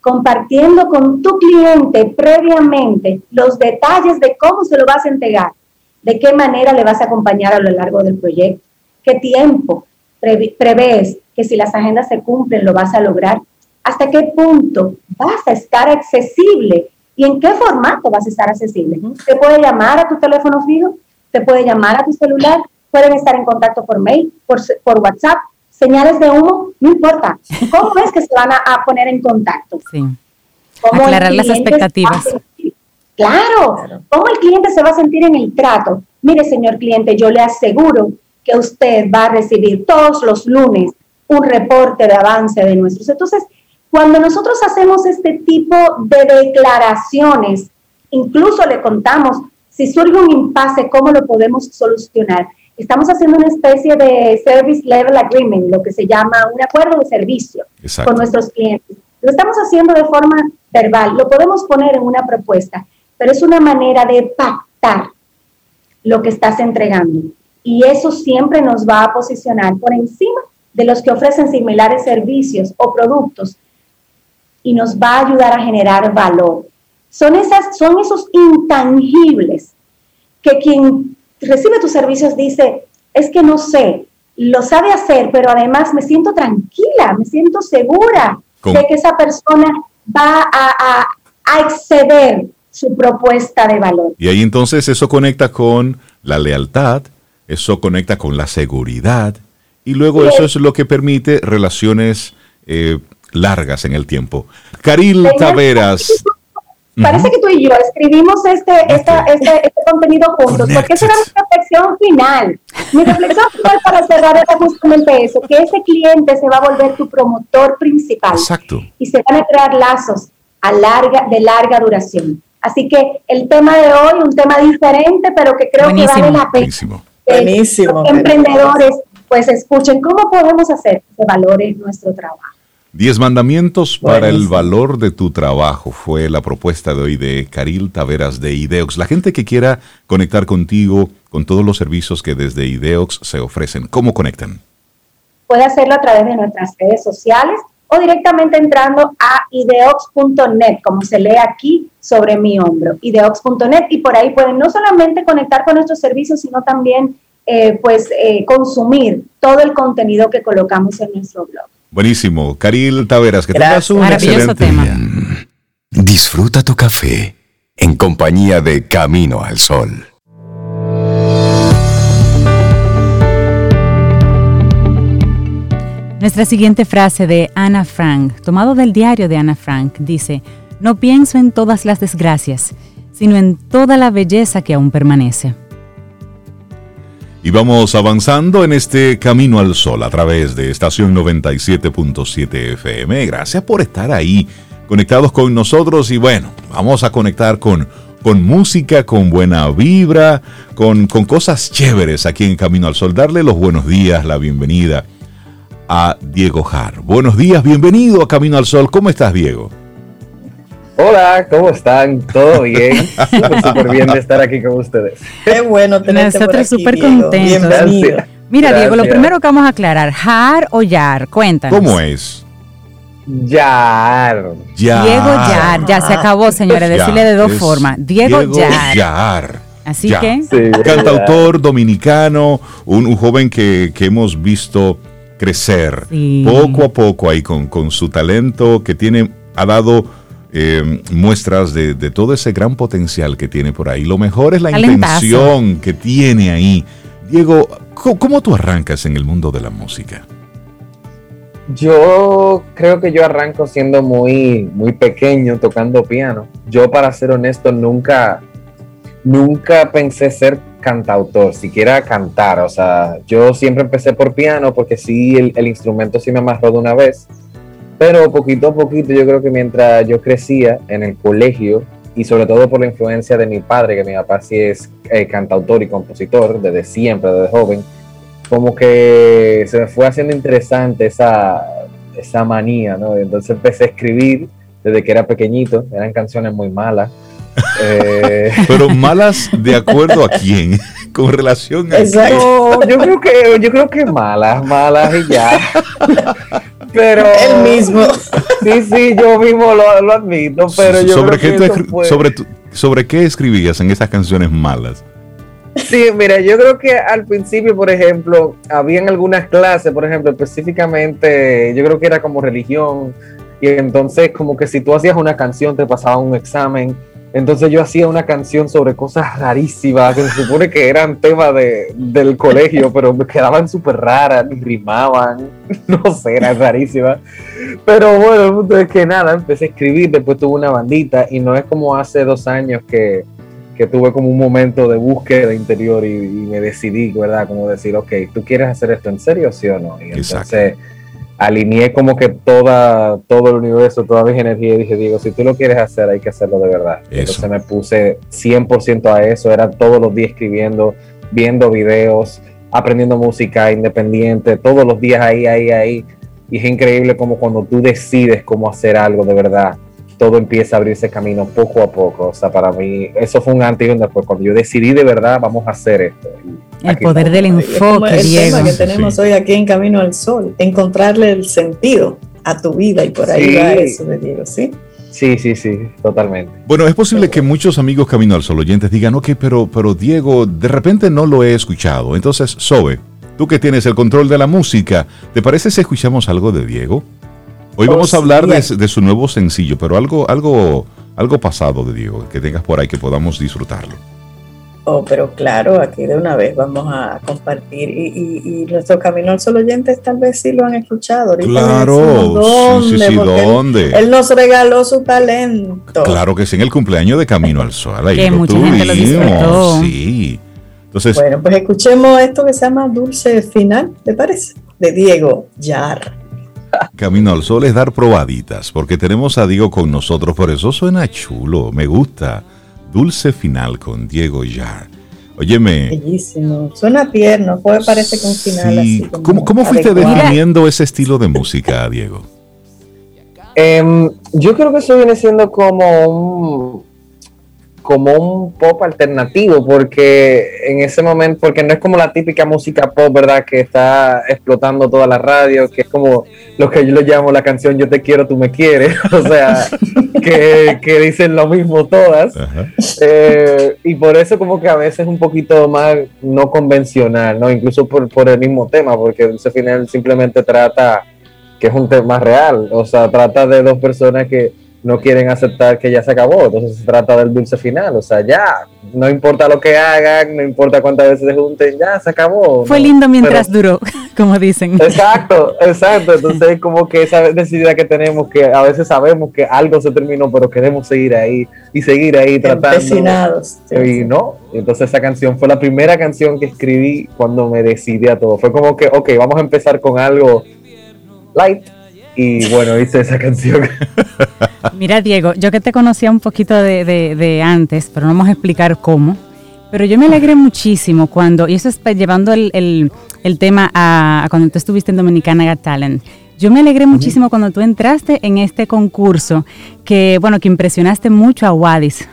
compartiendo con tu cliente previamente los detalles de cómo se lo vas a entregar, de qué manera le vas a acompañar a lo largo del proyecto, qué tiempo prevés que si las agendas se cumplen lo vas a lograr, hasta qué punto vas a estar accesible y en qué formato vas a estar accesible. Te puede llamar a tu teléfono fijo, te puede llamar a tu celular, pueden estar en contacto por mail, por, por WhatsApp, señales de humo, no importa. ¿Cómo es que se van a, poner en contacto? Sí. Aclarar las expectativas. Claro, ¿cómo el cliente se va a sentir en el trato? Mire, señor cliente, yo le aseguro que usted va a recibir todos los lunes un reporte de avance de nuestros. Entonces, cuando nosotros hacemos este tipo de declaraciones, incluso le contamos si surge un impasse, cómo lo podemos solucionar estamos haciendo una especie de service level agreement, lo que se llama un acuerdo de servicio con nuestros clientes. Lo estamos haciendo de forma verbal, lo podemos poner en una propuesta, pero es una manera de pactar lo que estás entregando. Y eso siempre nos va a posicionar por encima de los que ofrecen similares servicios o productos y nos va a ayudar a generar valor. Son, esas, son esos intangibles que quien recibe tus servicios dice, es que no sé, lo sabe hacer, pero además me siento tranquila, me siento segura de que esa persona va a, exceder su propuesta de valor. Y ahí entonces eso conecta con la lealtad, eso conecta con la seguridad, y luego eso es lo que permite relaciones eh, largas en el tiempo. Caril Taveras. Parece que tú y yo escribimos este, este, este, contenido juntos, porque esa era mi reflexión final. Mi reflexión final para cerrar era justamente eso, que ese cliente se va a volver tu promotor principal. Exacto. Y se van a crear lazos a larga, de larga duración. Así que el tema de hoy, un tema diferente, pero que creo que vale la pena. Buenísimo. Buenísimo. emprendedores, pues escuchen cómo podemos hacer que valore nuestro trabajo. Diez mandamientos para el valor de tu trabajo fue la propuesta de hoy de Caril Taveras de Ideox. La gente que quiera conectar contigo con todos los servicios que desde Ideox se ofrecen, ¿cómo conectan? Puede hacerlo a través de nuestras redes sociales, o directamente entrando a ideox.net, como se lee aquí sobre mi hombro, ideox.net, y por ahí pueden no solamente conectar con nuestros servicios, sino también eh, pues eh, consumir todo el contenido que colocamos en nuestro blog. Buenísimo. Caril Taveras, que tengas un excelente tema. día. Disfruta tu café en compañía de Camino al Sol. Nuestra siguiente frase de Ana Frank, tomado del diario de Ana Frank, dice, no pienso en todas las desgracias, sino en toda la belleza que aún permanece. Y vamos avanzando en este camino al sol a través de estación 97.7 FM. Gracias por estar ahí conectados con nosotros y bueno, vamos a conectar con, con música, con buena vibra, con, con cosas chéveres aquí en Camino al Sol. Darle los buenos días, la bienvenida a Diego Jar. Buenos días, bienvenido a Camino al Sol. ¿Cómo estás, Diego? Hola, ¿cómo están? ¿Todo bien? (laughs) Súper, bien de estar aquí con ustedes. Qué bueno tenerte Nosotros súper contentos. Mira, Diego, lo primero que vamos a aclarar, ¿jar o yar? Cuéntanos. ¿Cómo es? Yar. Diego Yar. Ya se acabó, señores. Decirle de dos formas. Diego, Yar. Así que. Cantautor dominicano, un, joven que, que hemos visto crecer poco a poco ahí con, con, su talento que tiene, ha dado eh, muestras de, todo ese gran potencial que tiene por ahí. Lo mejor es la intención que tiene ahí. Diego, ¿cómo, tú arrancas en el mundo de la música? Yo creo que yo arranco siendo muy, muy pequeño tocando piano. Yo, para ser honesto, nunca, nunca pensé ser cantautor, siquiera cantar. O sea, yo siempre empecé por piano porque sí, el, instrumento sí me amarró de una vez. Pero poquito a poquito, yo creo que mientras yo crecía en el colegio, y sobre todo por la influencia de mi padre, que mi papá sí es eh, cantautor y compositor desde siempre, desde joven, como que se me fue haciendo interesante esa, esa manía, ¿no? Entonces empecé a escribir desde que era pequeñito, eran canciones muy malas (laughs) eh, Pero malas (laughs) de acuerdo a quién, (laughs) con relación a no, yo creo que yo creo que malas, malas y ya. Pero el mismo. (laughs) Sí, sí, yo mismo lo, admito, pero yo sobre qué sobre sobre qué escribías en esas canciones malas. Sí, mira, yo creo que al principio, por ejemplo, habían algunas clases, por ejemplo, específicamente, yo creo que era como religión, y entonces como que si tú hacías una canción te pasaba un examen entonces yo hacía una canción sobre cosas rarísimas, que se supone que eran temas de, del colegio, pero me quedaban súper raras, rimaban, (laughs) no sé, eran rarísimas. Pero bueno, el punto es que nada, empecé a escribir, después tuve una bandita y no es como hace dos años que, que tuve como un momento de búsqueda interior y, me decidí, ¿verdad? Como decir, ok, ¿tú quieres hacer esto en serio, sí o no? Y entonces alineé como que toda, todo el universo, toda mi energía y dije, Diego, si tú lo quieres hacer, hay que hacerlo de verdad. Entonces me puse 100% a eso, era todos los días escribiendo, viendo videos, aprendiendo música independiente, todos los días ahí, ahí, ahí. Y es increíble como cuando tú decides cómo hacer algo de verdad, todo empieza a abrirse camino poco a poco. O sea, para mí, eso fue un antes y un después. Cuando yo decidí de verdad, vamos a hacer esto. El poder del enfoque, el tema que tenemos hoy aquí en Camino al Sol, encontrarle el sentido a tu vida y por ahí va eso de Diego, ¿sí? Sí, sí, sí, totalmente. Bueno, es posible que muchos amigos Camino al Sol oyentes digan, ok, pero, pero Diego, de repente no lo he escuchado. Entonces, Sobe, tú que tienes el control de la música, ¿te parece si escuchamos algo de Diego? Hoy vamos a hablar de, su nuevo sencillo, pero algo, algo, algo pasado de Diego, que tengas por ahí que podamos disfrutarlo. Oh, pero claro, aquí de una vez vamos a compartir y, nuestro camino al solo oyentes tal vez sí lo han escuchado. claro, ¿dónde? sí, sí, ¿dónde? Él, nos regaló su talento. Claro que sí, en el cumpleaños de Camino al Sol. Ahí que mucha gente lo Sí. Entonces, bueno, pues escuchemos esto que se llama Dulce Final, ¿te parece? De Diego Yar. Camino al Sol es dar probaditas, porque tenemos a Diego con nosotros, por eso suena chulo, me gusta. Dulce Final con Diego Yar. Óyeme. Bellísimo, suena tierno, puede parece con final así. ¿Cómo, fuiste definiendo ese estilo de música, Diego? (laughs) Em, yo creo que eso viene siendo como un como un pop alternativo, porque en ese momento, porque no es como la típica música pop, ¿verdad? Que está explotando toda la radio, que es como lo que yo le llamo la canción Yo te quiero, tú me quieres, (laughs) o sea, que, que dicen lo mismo todas. Eh, y por eso como que a veces es un poquito más no convencional, ¿no? Incluso por, por el mismo tema, porque ese final simplemente trata que es un tema real, o sea, trata de dos personas que no quieren aceptar que ya se acabó, entonces se trata del dulce final, o sea, ya, no importa lo que hagan, no importa cuántas veces se junten, ya se acabó. Fue lindo mientras duró, (laughs) como dicen. Exacto, exacto, entonces como que esa necesidad que tenemos, que a veces sabemos que algo se terminó, pero queremos seguir ahí y seguir ahí tratando. Y no, entonces esa canción fue la primera canción que escribí cuando me decidí a todo, fue como que, ok, vamos a empezar con algo light y bueno, hice esa canción. (laughs) Mira, Diego, yo que te conocía un poquito de, antes, pero no vamos a explicar cómo. Pero yo me alegré muchísimo cuando, y eso es llevando el, tema a, cuando tú estuviste en Dominicana Got Talent. Yo me alegré muchísimo cuando tú entraste en este concurso, que bueno, que impresionaste mucho a Wadis.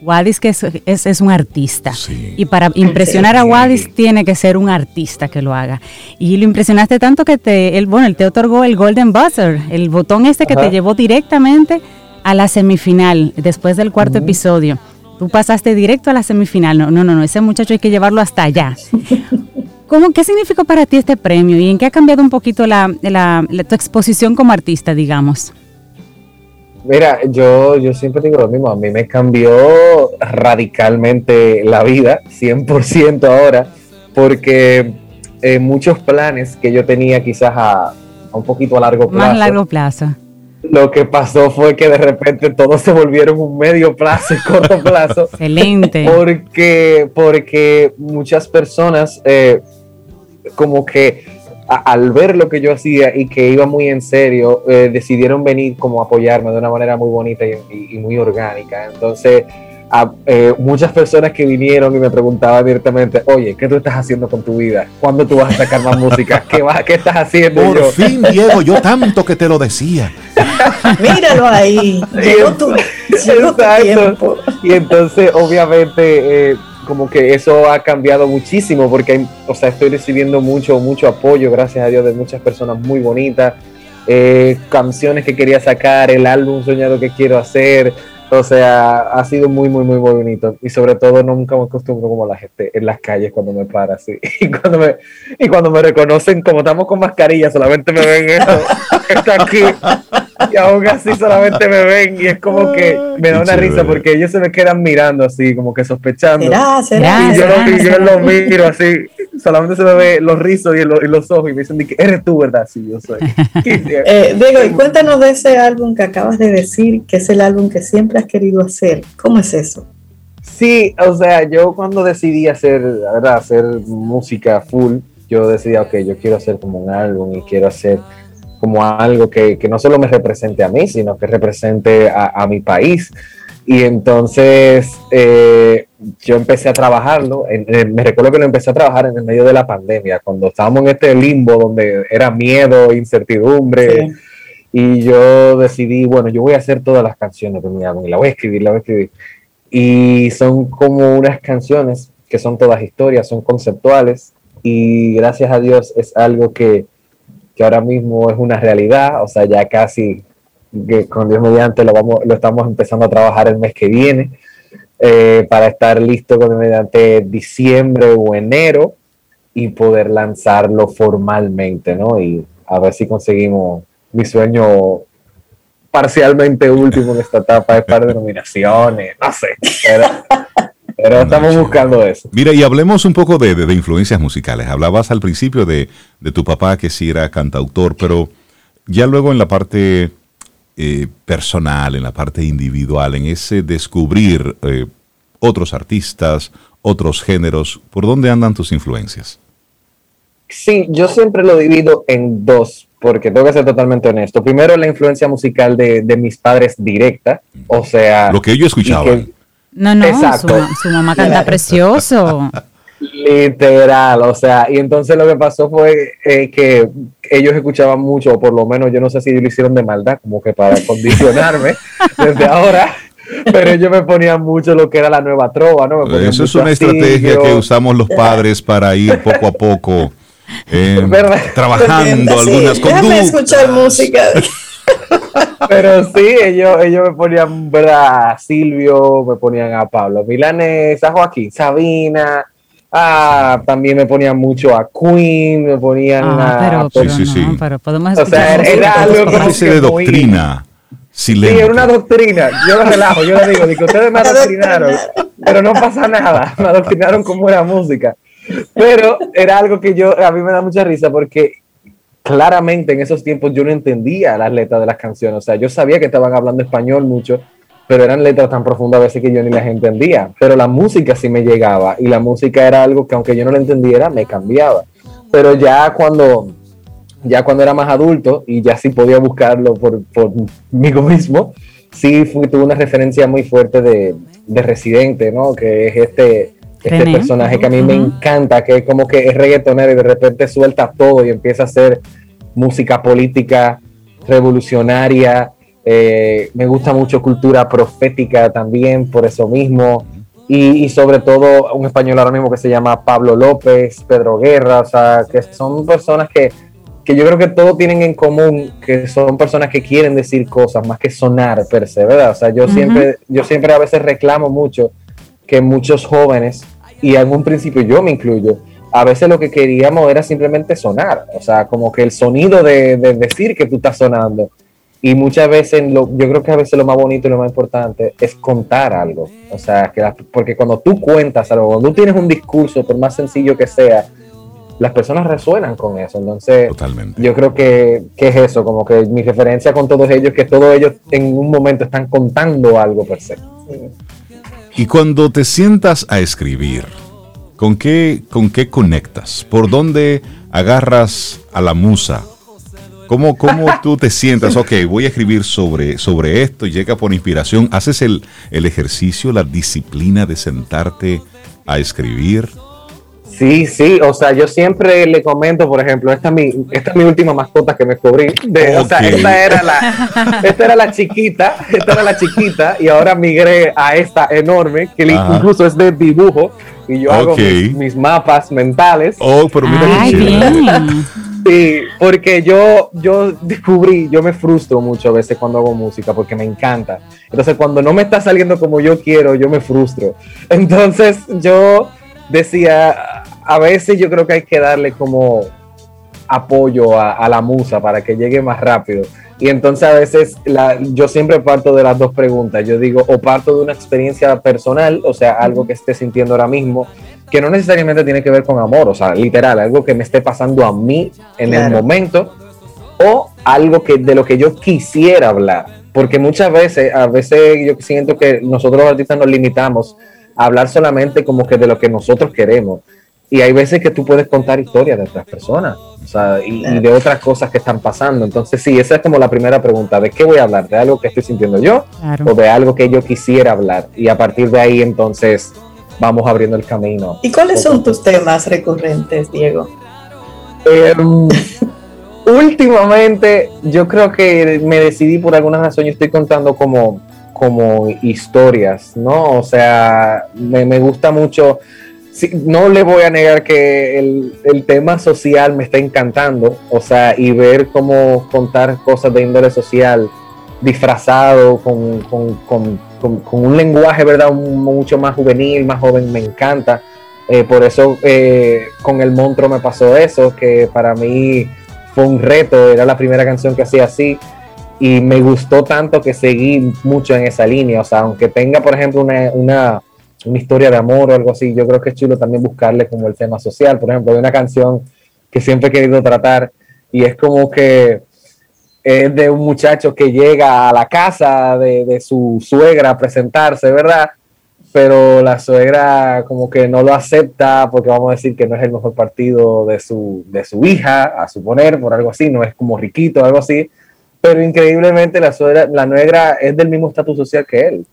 Wadis que es, es, un artista. Y para impresionar a Wadis tiene que ser un artista que lo haga. Y lo impresionaste tanto que te, él, bueno, él te otorgó el Golden Buzzer, el botón este que te llevó directamente a la semifinal después del cuarto episodio. Tú pasaste directo a la semifinal. No, no, no, ese muchacho hay que llevarlo hasta allá. (laughs) ¿Cómo, ¿Qué significó para ti este premio y en qué ha cambiado un poquito la, tu exposición como artista, digamos? Mira, yo, yo siempre digo lo mismo, a mí me cambió radicalmente la vida, 100% ahora, porque eh, muchos planes que yo tenía quizás a, un poquito a largo plazo. Más largo plazo. Lo que pasó fue que de repente todos se volvieron un medio plazo y corto (laughs) plazo. Excelente. Porque, porque muchas personas eh, como que al ver lo que yo hacía y que iba muy en serio, eh, decidieron venir como a apoyarme de una manera muy bonita y, muy orgánica. Entonces, a, eh, muchas personas que vinieron y me preguntaban directamente, oye, ¿qué tú estás haciendo con tu vida? ¿Cuándo tú vas a sacar más música? (laughs) ¿Qué, vas, qué estás haciendo? Por fin, Diego, yo tanto que te lo decía. (laughs) Míralo ahí. Llegó tu, tiempo. Y entonces, obviamente, eh, como que eso ha cambiado muchísimo porque, o sea, estoy recibiendo mucho, mucho apoyo, gracias a Dios, de muchas personas muy bonitas, eh, canciones que quería sacar, el álbum soñado que quiero hacer, o sea, ha sido muy, muy, muy, bonito. Y sobre todo nunca me acostumbro como la gente en las calles cuando me para así. (laughs) Y cuando me, y cuando me reconocen, como estamos con mascarilla, solamente me ven eso. (laughs) Está aquí y aún así solamente me ven y es como que me da una risa porque ellos se me quedan mirando así, como que sospechando. ¿Será, y yo, lo, miro así, solamente se me ve los rizos y, los ojos y me dicen que eres tú, ¿verdad? Sí, yo soy. (laughs) eh, Diego, y cuéntanos de ese álbum que acabas de decir, que es el álbum que siempre has querido hacer. ¿Cómo es eso? Sí, o sea, yo cuando decidí hacer, verdad, hacer música full, yo decidí, ok, yo quiero hacer como un álbum y quiero hacer como algo que, no solo me represente a mí, sino que represente a, mi país. Y entonces eh, yo empecé a trabajarlo, me recuerdo que lo empecé a trabajar en el medio de la pandemia, cuando estábamos en este limbo donde era miedo, incertidumbre, y yo decidí, bueno, yo voy a hacer todas las canciones de mi álbum, y la voy a escribir, la voy a escribir. Y son como unas canciones que son todas historias, son conceptuales, y gracias a Dios es algo que, que ahora mismo es una realidad, o sea, ya casi con Dios mediante lo, vamos, lo estamos empezando a trabajar el mes que viene eh, para estar listo con mediante diciembre o enero y poder lanzarlo formalmente, ¿no? Y a ver si conseguimos mi sueño parcialmente último en esta etapa es para denominaciones, no sé. Pero estamos buscando eso. Mira, y hablemos un poco de, de, influencias musicales. Hablabas al principio de, de, tu papá que sí era cantautor, pero ya luego en la parte eh, personal, en la parte individual, en ese descubrir eh, otros artistas, otros géneros, ¿por dónde andan tus influencias? Sí, yo siempre lo divido en dos, porque tengo que ser totalmente honesto. Primero, la influencia musical de, de mis padres directa, o sea... Lo que ellos escuchaban. No, no, Su, mamá canta precioso. (laughs) Literal, o sea, y entonces lo que pasó fue eh, que ellos escuchaban mucho, o por lo menos yo no sé si lo hicieron de maldad, como que para condicionarme (laughs) desde ahora. pero ellos me ponían mucho lo que era la nueva trova, ¿no? Eso es una estrategia que usamos los padres para ir poco a poco eh, (laughs) trabajando algunas cosas. Déjame escuchar música. Pero sí, ellos, ellos me ponían, ¿verdad? A Silvio, me ponían a Pablo Milanés, a Joaquín Sabina, Ah, también me ponían mucho a Queen, me ponían ah, a. Pero, sí, sí, sí. pero podemos o sea, era algo como de doctrina. Sí, era una doctrina. Yo lo relajo, yo le digo, digo, ustedes me adoctrinaron, pero no pasa nada. Me adoctrinaron con buena música. Pero era algo que yo, a mí me da mucha risa porque claramente en esos tiempos yo no entendía las letras de las canciones. O sea, yo sabía que estaban hablando español mucho, pero eran letras tan profundas a veces que yo ni las entendía. Pero la música sí me llegaba y la música era algo que aunque yo no la entendiera, me cambiaba. Pero ya cuando, ya cuando era más adulto y ya sí podía buscarlo por, por mí mismo, sí fui, tuve una referencia muy fuerte de, de Residente, ¿no? Que es este, este personaje que a mí me encanta, que es como que es reggaetonero y de repente suelta todo y empieza a hacer música política revolucionaria eh, me gusta mucho cultura profética también, por eso mismo. Y, sobre todo un español ahora mismo que se llama Pablo López, Pedro Guerra, o sea, que son personas que, que yo creo que todos tienen en común, que son personas que quieren decir cosas más que sonar per se, ¿verdad? O sea, yo, siempre, yo siempre a veces reclamo mucho que muchos jóvenes, y en un principio yo me incluyo, a veces lo que queríamos era simplemente sonar, o sea, como que el sonido de, de decir que tú estás sonando y muchas veces, lo, yo creo que a veces lo más bonito y lo más importante es contar algo. O sea, que porque cuando tú cuentas algo, cuando tú tienes un discurso, por más sencillo que sea, las personas resuenan con eso. Entonces, yo creo que, que, es eso, como que mi referencia con todos ellos, que todos ellos en un momento están contando algo per se. Y cuando te sientas a escribir, ¿con qué, con qué conectas? ¿Por dónde agarras a la musa? ¿Cómo, ¿Cómo (laughs) tú te sientas? Ok, voy a escribir sobre, sobre esto, llega por inspiración. ¿Haces el, el ejercicio, la disciplina de sentarte a escribir? Sí, sí, o sea, yo siempre le comento, por ejemplo, esta es mi, esta es mi última mascota que me descubrí. O sea, esta era, la, (laughs) esta era la chiquita, esta era la chiquita, y ahora migré a esta enorme, que incluso es de dibujo, y yo hago mis, mapas mentales. Oh, pero mira Ay, (laughs) Sí, porque yo, yo descubrí, yo me frustro mucho a veces cuando hago música porque me encanta. Entonces, cuando no me está saliendo como yo quiero, yo me frustro. (laughs) Entonces, yo decía, a veces yo creo que hay que darle como apoyo a, la musa para que llegue más rápido. Y entonces a veces la, yo siempre parto de las dos preguntas. Yo digo, o parto de una experiencia personal, o sea, algo que esté sintiendo ahora mismo, que no necesariamente tiene que ver con amor, o sea, literal, algo que me esté pasando a mí en el momento, o algo que de lo que yo quisiera hablar. Porque muchas veces, a veces yo siento que nosotros los artistas nos limitamos a hablar solamente como que de lo que nosotros queremos. Y hay veces que tú puedes contar historias de otras personas, o sea, y, de otras cosas que están pasando. Entonces, sí, esa es como la primera pregunta, ¿de qué voy a hablar? ¿De algo que estoy sintiendo yo o de algo que yo quisiera hablar? Y a partir de ahí, entonces, vamos abriendo el camino. ¿Y cuáles son tus temas recurrentes, Diego? Em, últimamente, yo creo que me decidí por alguna razón, yo estoy contando como, como historias, ¿no? O sea, me, me gusta mucho. No le voy a negar que el, el, tema social me está encantando, o sea, y ver cómo contar cosas de índole social disfrazado con, con, con con, un lenguaje, ¿verdad? mucho más juvenil, más joven, me encanta. Eh, por eso eh, con el monstruo me pasó eso, que para mí fue un reto, era la primera canción que hacía así y me gustó tanto que seguí mucho en esa línea. O sea, aunque tenga, por ejemplo, una, una, una historia de amor o algo así, yo creo que es chulo también buscarle como el tema social. Por ejemplo, hay una canción que siempre he querido tratar y es como que es de un muchacho que llega a la casa de, su suegra a presentarse, ¿verdad? Pero la suegra como que no lo acepta porque vamos a decir que no es el mejor partido de su, de su hija, a suponer, por algo así, no es como riquito, algo así. Pero increíblemente la suegra, la nuegra es del mismo estatus social que él.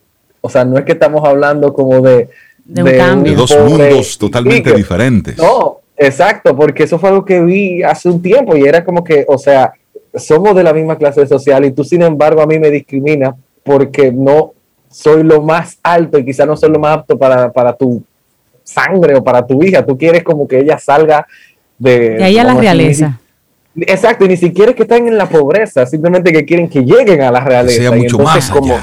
O sea, no es que estamos hablando como de... De, dos mundos totalmente diferentes. No, exacto, porque eso fue algo que vi hace un tiempo y era como que, o sea, somos de la misma clase social y tú, sin embargo, a mí me discriminas porque no soy lo más alto y quizá no soy lo más apto para, para tu sangre o para tu hija. Tú quieres como que ella salga de... De ahí a la realeza. Exacto, y ni siquiera es que estén en la pobreza, simplemente que quieren que lleguen a la Que realeza. sea y mucho entonces más como.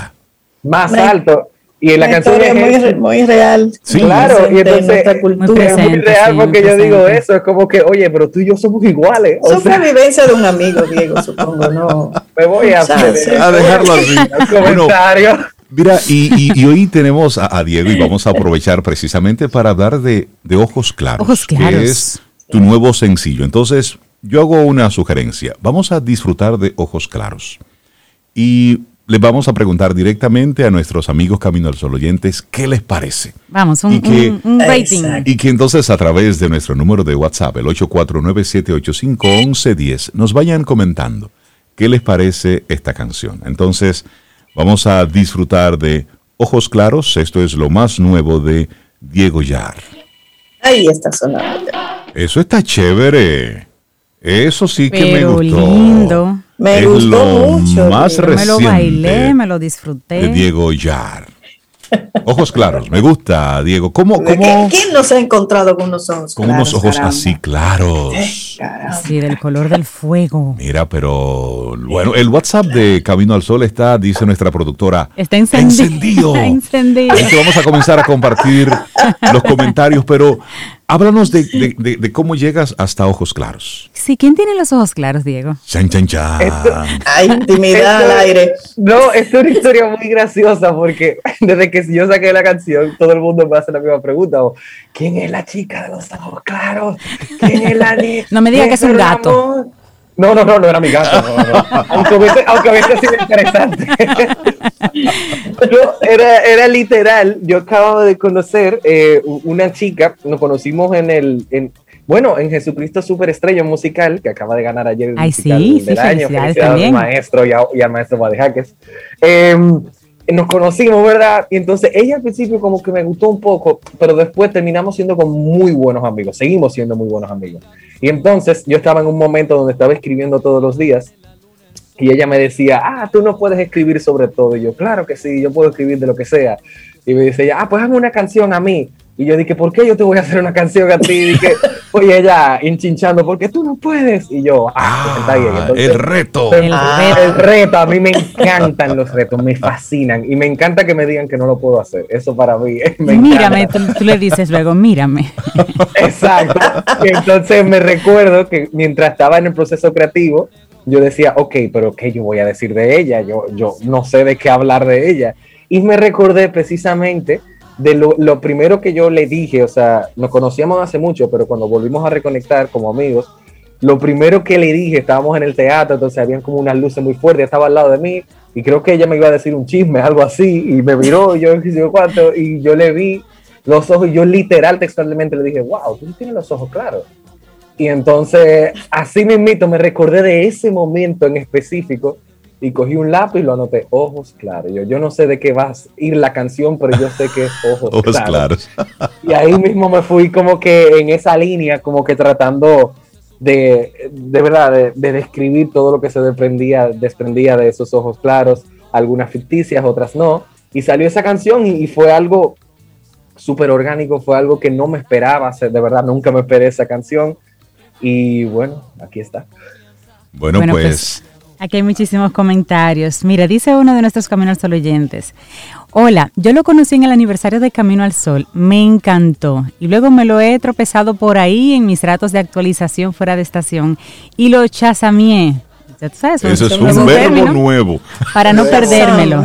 Más Una- alto. Y en la canción es muy, real. Sí. Claro, y entonces- cultura. es muy real sí, porque muy yo digo eso, es como que, oye, pero tú y yo somos iguales. O sea, vivencia de un amigo, Diego, supongo, ¿no? (laughs) me voy a hacer A dejarlo así. (laughs) el Bueno, comentario. Mira, y, y- y hoy tenemos a, a Diego y vamos a aprovechar precisamente para hablar de, de Ojos Claros, Ojos Claros. que es tu nuevo sencillo. Entonces, yo hago una sugerencia. Vamos a disfrutar de Ojos Claros. Y les vamos a preguntar directamente a nuestros amigos Camino al Sol oyentes qué les parece. Vamos, un, Y que- un- un rating. Y que entonces a través de nuestro número de WhatsApp, el 849-785-1110, nos vayan comentando qué les parece esta canción. Entonces, vamos a disfrutar de Ojos Claros. Esto es lo más nuevo de Diego Yar. Ahí está sonando. Eso está chévere. Eso sí que me Pero gustó. lindo. Me Es gustó lo mucho, Más Diego. Yo me lo reciente bailé, me lo disfruté. de Diego Yar. Ojos claros, me gusta, Diego. ¿Cómo, ¿Qui- cómo? ¿Quién no se ha encontrado con unos ojos Con claros, unos ojos caramba? así claros. Caramba. Sí, del color del fuego. Mira, pero bueno, el WhatsApp de Camino al Sol está, dice nuestra productora, Está encendido. encendido. (laughs) Está encendido. Así que vamos a comenzar a compartir los comentarios, pero háblanos de, de- de- de cómo llegas hasta Ojos Claros. Sí, ¿quién tiene los ojos claros, Diego? Chan, chan, chan. Hay intimidad Esto- al aire. No, es una historia muy graciosa porque (laughs) desde que yo saqué la canción, todo el mundo me hace la misma pregunta. o, ¿Quién es la chica de los ojos claros? ¿Quién es la ni- (laughs) No me diga que es un gato. No, no, no, no era mi gato. no, no. Aunque hubiese, aunque hubiese sido interesante. (laughs) Pero era, era literal. Yo acababa de conocer eh, una chica, nos conocimos en el. En, bueno, en Jesucristo Superestrella musical, que acaba de ganar ayer el Ay, musical sí, sí, del año. felicidades Felicidades al maestro y, a- y al maestro Guadejaques. Eh, nos conocimos, ¿verdad? Y entonces ella al principio como que me gustó un poco, pero después terminamos siendo como muy buenos amigos, seguimos siendo muy buenos amigos. Y entonces yo estaba en un momento donde estaba escribiendo todos los días y ella me decía, ah, tú no puedes escribir sobre todo. Y yo, claro que sí, yo puedo escribir de lo que sea. Y me dice ella, ah, pues hazme una canción a mí. Y yo dije, ¿por qué yo te voy a hacer una canción a ti? Y dije, (laughs) oye, ella hinchinchando, porque tú no puedes. Y yo, ah, pues está bien. Ah, Entonces, el reto. El Ah, reto. el reto, a mí me encantan los retos, me fascinan y me encanta que me digan que no lo puedo hacer. Eso para mí me Mírame, tú le dices luego, mírame. (laughs) Exacto. Y entonces me recuerdo que mientras estaba en el proceso creativo, yo decía, ok, pero ¿qué yo voy a decir de ella? Yo, yo no sé de qué hablar de ella. Y me recordé precisamente de lo, lo primero que yo le dije, o sea, nos conocíamos hace mucho, pero cuando volvimos a reconectar como amigos, lo primero que le dije, estábamos en el teatro, entonces habían como unas luces muy fuertes, estaba al lado de mí, y creo que ella me iba a decir un chisme, algo así, y me miró, y yo (laughs) sé yo cuánto, y yo le vi los ojos, y yo literal textualmente le dije, wow, tú tienes los ojos claros. Y entonces, así mismito, me recordé de ese momento en específico, y cogí un lápiz y lo anoté, ojos claros. Yo, yo no sé de qué va a ir la canción, pero yo sé que es (laughs) ojos, Ojos claros. claros. Y ahí mismo me fui como que en esa línea, como que tratando de, de verdad, de, de describir todo lo que se desprendía, desprendía de esos ojos claros, algunas ficticias, otras no. Y salió esa canción y, y fue algo súper orgánico, fue algo que no me esperaba hacer, de verdad, nunca me esperé esa canción. Y bueno, aquí está. Bueno, Bueno, pues, Aquí hay muchísimos comentarios. Mira, dice uno de nuestros Camino al Sol oyentes. Hola, yo lo conocí en el aniversario de Camino al Sol. Me encantó. Y luego me lo he tropezado por ahí en mis ratos de actualización fuera de estación. Y lo chasamié. Sabes, eso es un verbo término nuevo. Para no perdérmelo.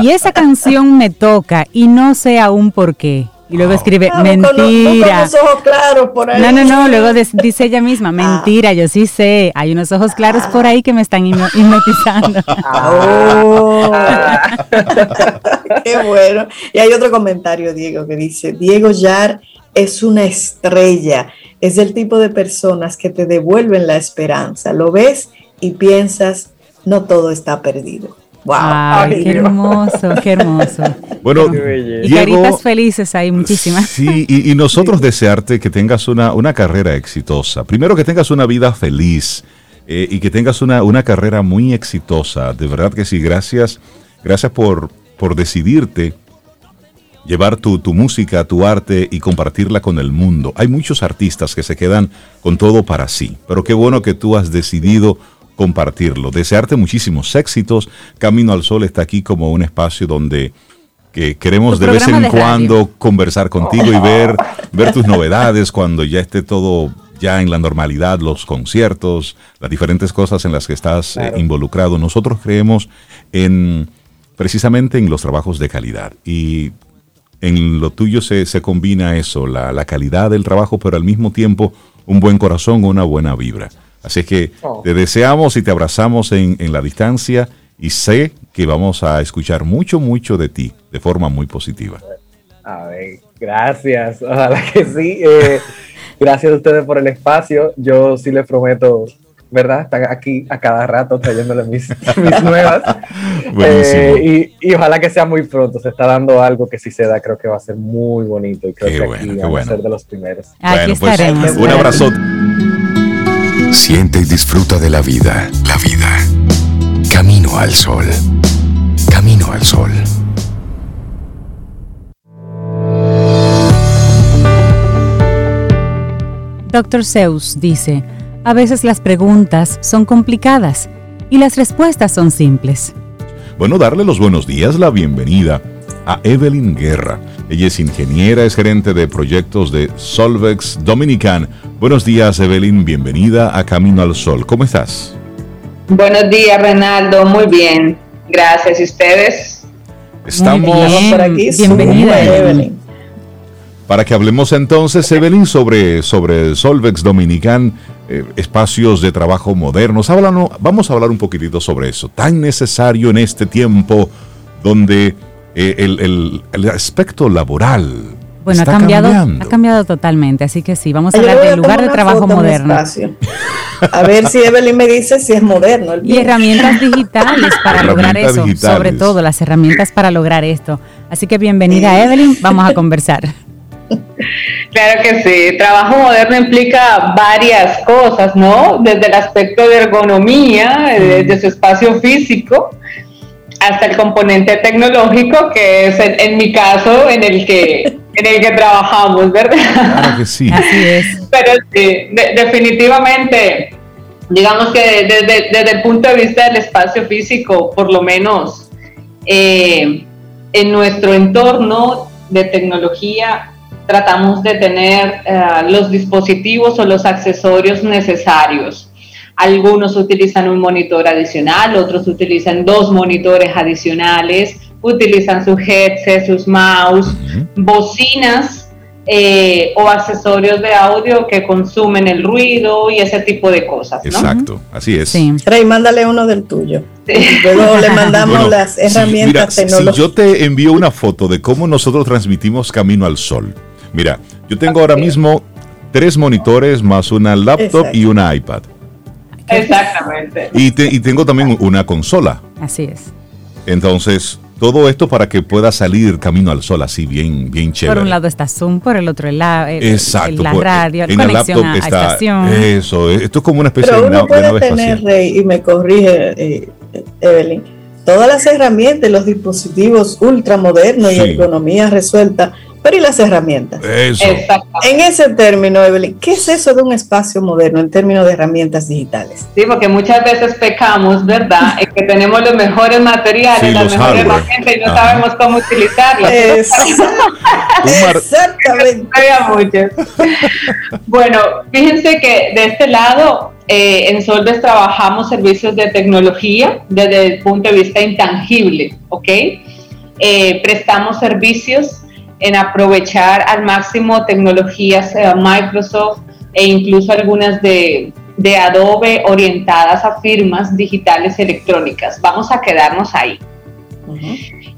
Y esa canción me toca y no sé aún por qué. Y luego escribe, Ah, mentira. los ojos claros por ahí. No, no, no, luego dice ella misma, mentira, yo sí sé, hay unos ojos claros por ahí que me están hipno- (laughs) hipnotizando. Oh. (laughs) Qué bueno. Y hay otro comentario, Diego, que dice, Diego Yar es una estrella, es el tipo de personas que te devuelven la esperanza. Lo ves y piensas, no todo está perdido. Wow. Ay, Ay, qué Dios. hermoso, qué hermoso. Bueno, Qué. Y Diego, caritas felices ahí, muchísimas. Sí, y, y nosotros desearte que tengas una, una carrera exitosa. Primero que tengas una vida feliz eh, y que tengas una, una carrera muy exitosa. De verdad que sí, gracias. Gracias por, por decidirte llevar tu, tu, música, tu arte y compartirla con el mundo. Hay muchos artistas que se quedan con todo para sí, pero qué bueno que tú has decidido compartirlo. Desearte muchísimos éxitos. Camino al Sol está aquí como un espacio donde que queremos de vez en cuando conversar contigo y ver, ver tus novedades cuando ya esté todo ya en la normalidad, los conciertos, las diferentes cosas en las que estás eh, involucrado. Nosotros creemos en precisamente en los trabajos de calidad y en lo tuyo se, se combina eso, la, la, calidad del trabajo, pero al mismo tiempo un buen corazón, una buena vibra. Así que oh. te deseamos y te abrazamos en, en la distancia y sé que vamos a escuchar mucho, mucho de ti de forma muy positiva. A ver, gracias, ojalá que sí. Eh, (laughs) gracias a ustedes por el espacio. Yo sí les prometo, ¿verdad? Están aquí a cada rato trayéndole mis, (laughs) mis nuevas. Eh, y, y, ojalá que sea muy pronto. Se está dando algo que si se da, creo que va a ser muy bonito. Y creo qué que bueno, aquí bueno. a ser de los primeros. Aquí Bueno, pues, estaremos. un abrazo. Siente y disfruta de la vida. La vida. Camino al sol. Camino al sol. Dr. Zeus dice, a veces las preguntas son complicadas y las respuestas son simples. Bueno, darle los buenos días, la bienvenida a Evelyn Guerra. Ella es ingeniera, es gerente de proyectos de Solvex Dominican. Buenos días, Evelyn, bienvenida a Camino al Sol. ¿Cómo estás? Buenos días, Renaldo. Muy bien. Gracias. ¿Y ustedes? Estamos por aquí. Bienvenida, Evelyn. para que hablemos entonces, Evelyn, sobre, sobre Solvex Dominican, eh, espacios de trabajo modernos. Háblanos, vamos a hablar un poquitito sobre eso, tan necesario en este tiempo donde eh, el, el- el aspecto laboral Bueno, ha está cambiado, cambiando. ha cambiado totalmente, así que sí, vamos a Yo hablar del lugar de trabajo moderno. A ver si Evelyn me dice si es moderno. el (laughs) y herramientas digitales para lograr eso, digitales. sobre todo las herramientas para lograr esto. Así que bienvenida Evelyn, vamos a conversar. (laughs) Claro que sí. Trabajo moderno implica varias cosas, ¿no? Desde el aspecto de ergonomía, eh, desde su espacio físico, hasta el componente tecnológico, que es en, en mi caso en el que (laughs) en el que trabajamos, ¿verdad? Claro que sí. Así es. Pero sí, de- definitivamente, digamos que desde, desde el punto de vista del espacio físico, por lo menos eh, en nuestro entorno de tecnología, tratamos de tener eh, los dispositivos o los accesorios necesarios. Algunos utilizan un monitor adicional, otros utilizan dos monitores adicionales, utilizan sus headsets, sus mouse, bocinas eh, o accesorios de audio que consumen el ruido y ese tipo de cosas, ¿no? Exacto, así es. Sí. Rey, mándale uno del tuyo. Sí. Luego le mandamos Bueno, las si- herramientas mira, si- si tecnológicas. yo te envío una foto de cómo nosotros transmitimos Camino al Sol. Mira, yo tengo ahora mismo tres monitores más una laptop Exacto. y una iPad. Exactamente. Y, te- y tengo también una consola. Así es. Entonces, todo esto para que pueda salir Camino al Sol así bien, bien chévere. Por un lado está Zoom, por el otro el, la- el- Exacto. la por- radio, en la conexión laptop a, está estación. Eso, esto es como una especie Pero de, uno una, de puede tener, espacial. Rey, y me corrige eh, Evelyn, todas las herramientas, los dispositivos ultramodernos y Sí. ergonomía resuelta, pero ¿y las herramientas? Eso. En ese término, Evelyn, ¿qué es eso de un espacio moderno en términos de herramientas digitales? Sí, porque muchas veces pecamos, ¿verdad? (laughs) En que tenemos los mejores materiales, Sí, las los mejores hardware. herramientas y no Ajá. sabemos cómo utilizarlas. (laughs) Exactamente. (laughs) Bueno, fíjense que de este lado, eh, en Solves trabajamos servicios de tecnología desde el punto de vista intangible, ¿ok? Eh, prestamos servicios en aprovechar al máximo tecnologías eh, Microsoft e incluso algunas de, de Adobe orientadas a firmas digitales electrónicas. Vamos a quedarnos ahí.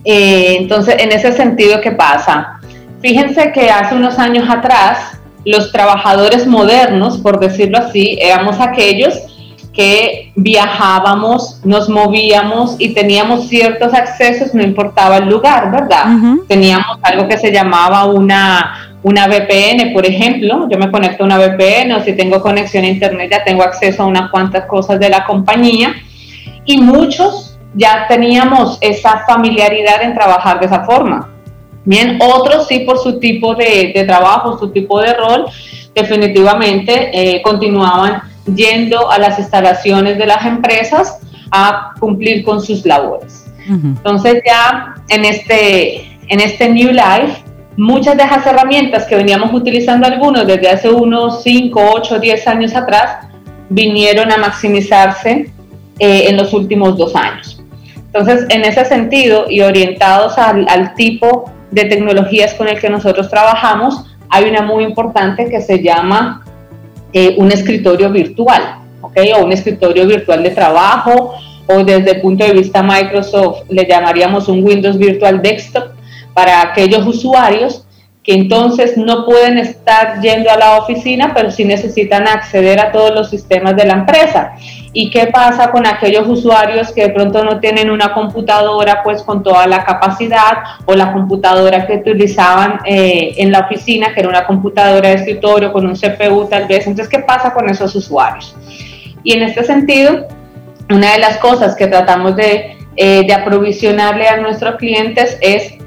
Eh, entonces, en ese sentido, ¿qué pasa? Fíjense que hace unos años atrás, los trabajadores modernos, por decirlo así, éramos aquellos que viajábamos, nos movíamos y teníamos ciertos accesos, no importaba el lugar, ¿verdad? Ujú. Teníamos algo que se llamaba una, una VPN, por ejemplo. Yo me conecto a una VPN o si tengo conexión a Internet ya tengo acceso a unas cuantas cosas de la compañía. Y muchos ya teníamos esa familiaridad en trabajar de esa forma. Bien, otros sí por su tipo de, trabajo, su tipo de rol, definitivamente eh, continuaban yendo a las instalaciones de las empresas a cumplir con sus labores. Entonces ya en este, en este New Life, muchas de esas herramientas que veníamos utilizando algunos desde hace unos 5, 8, 10 años atrás, vinieron a maximizarse eh, en los últimos dos años. Entonces, en ese sentido y orientados al, tipo de tecnologías con el que nosotros trabajamos, hay una muy importante que se llama eh, un escritorio virtual, ¿ok? O un escritorio virtual de trabajo, o desde el punto de vista Microsoft le llamaríamos un Windows Virtual Desktop para aquellos usuarios que entonces no pueden estar yendo a la oficina, pero sí necesitan acceder a todos los sistemas de la empresa. ¿Y qué pasa con aquellos usuarios que de pronto no tienen una computadora pues con toda la capacidad o la computadora que utilizaban eh, en la oficina, que era una computadora de escritorio con un CPU tal vez? Entonces, ¿qué pasa con esos usuarios? Y en este sentido, una de las cosas que tratamos de, eh, de aprovisionarle a nuestros clientes es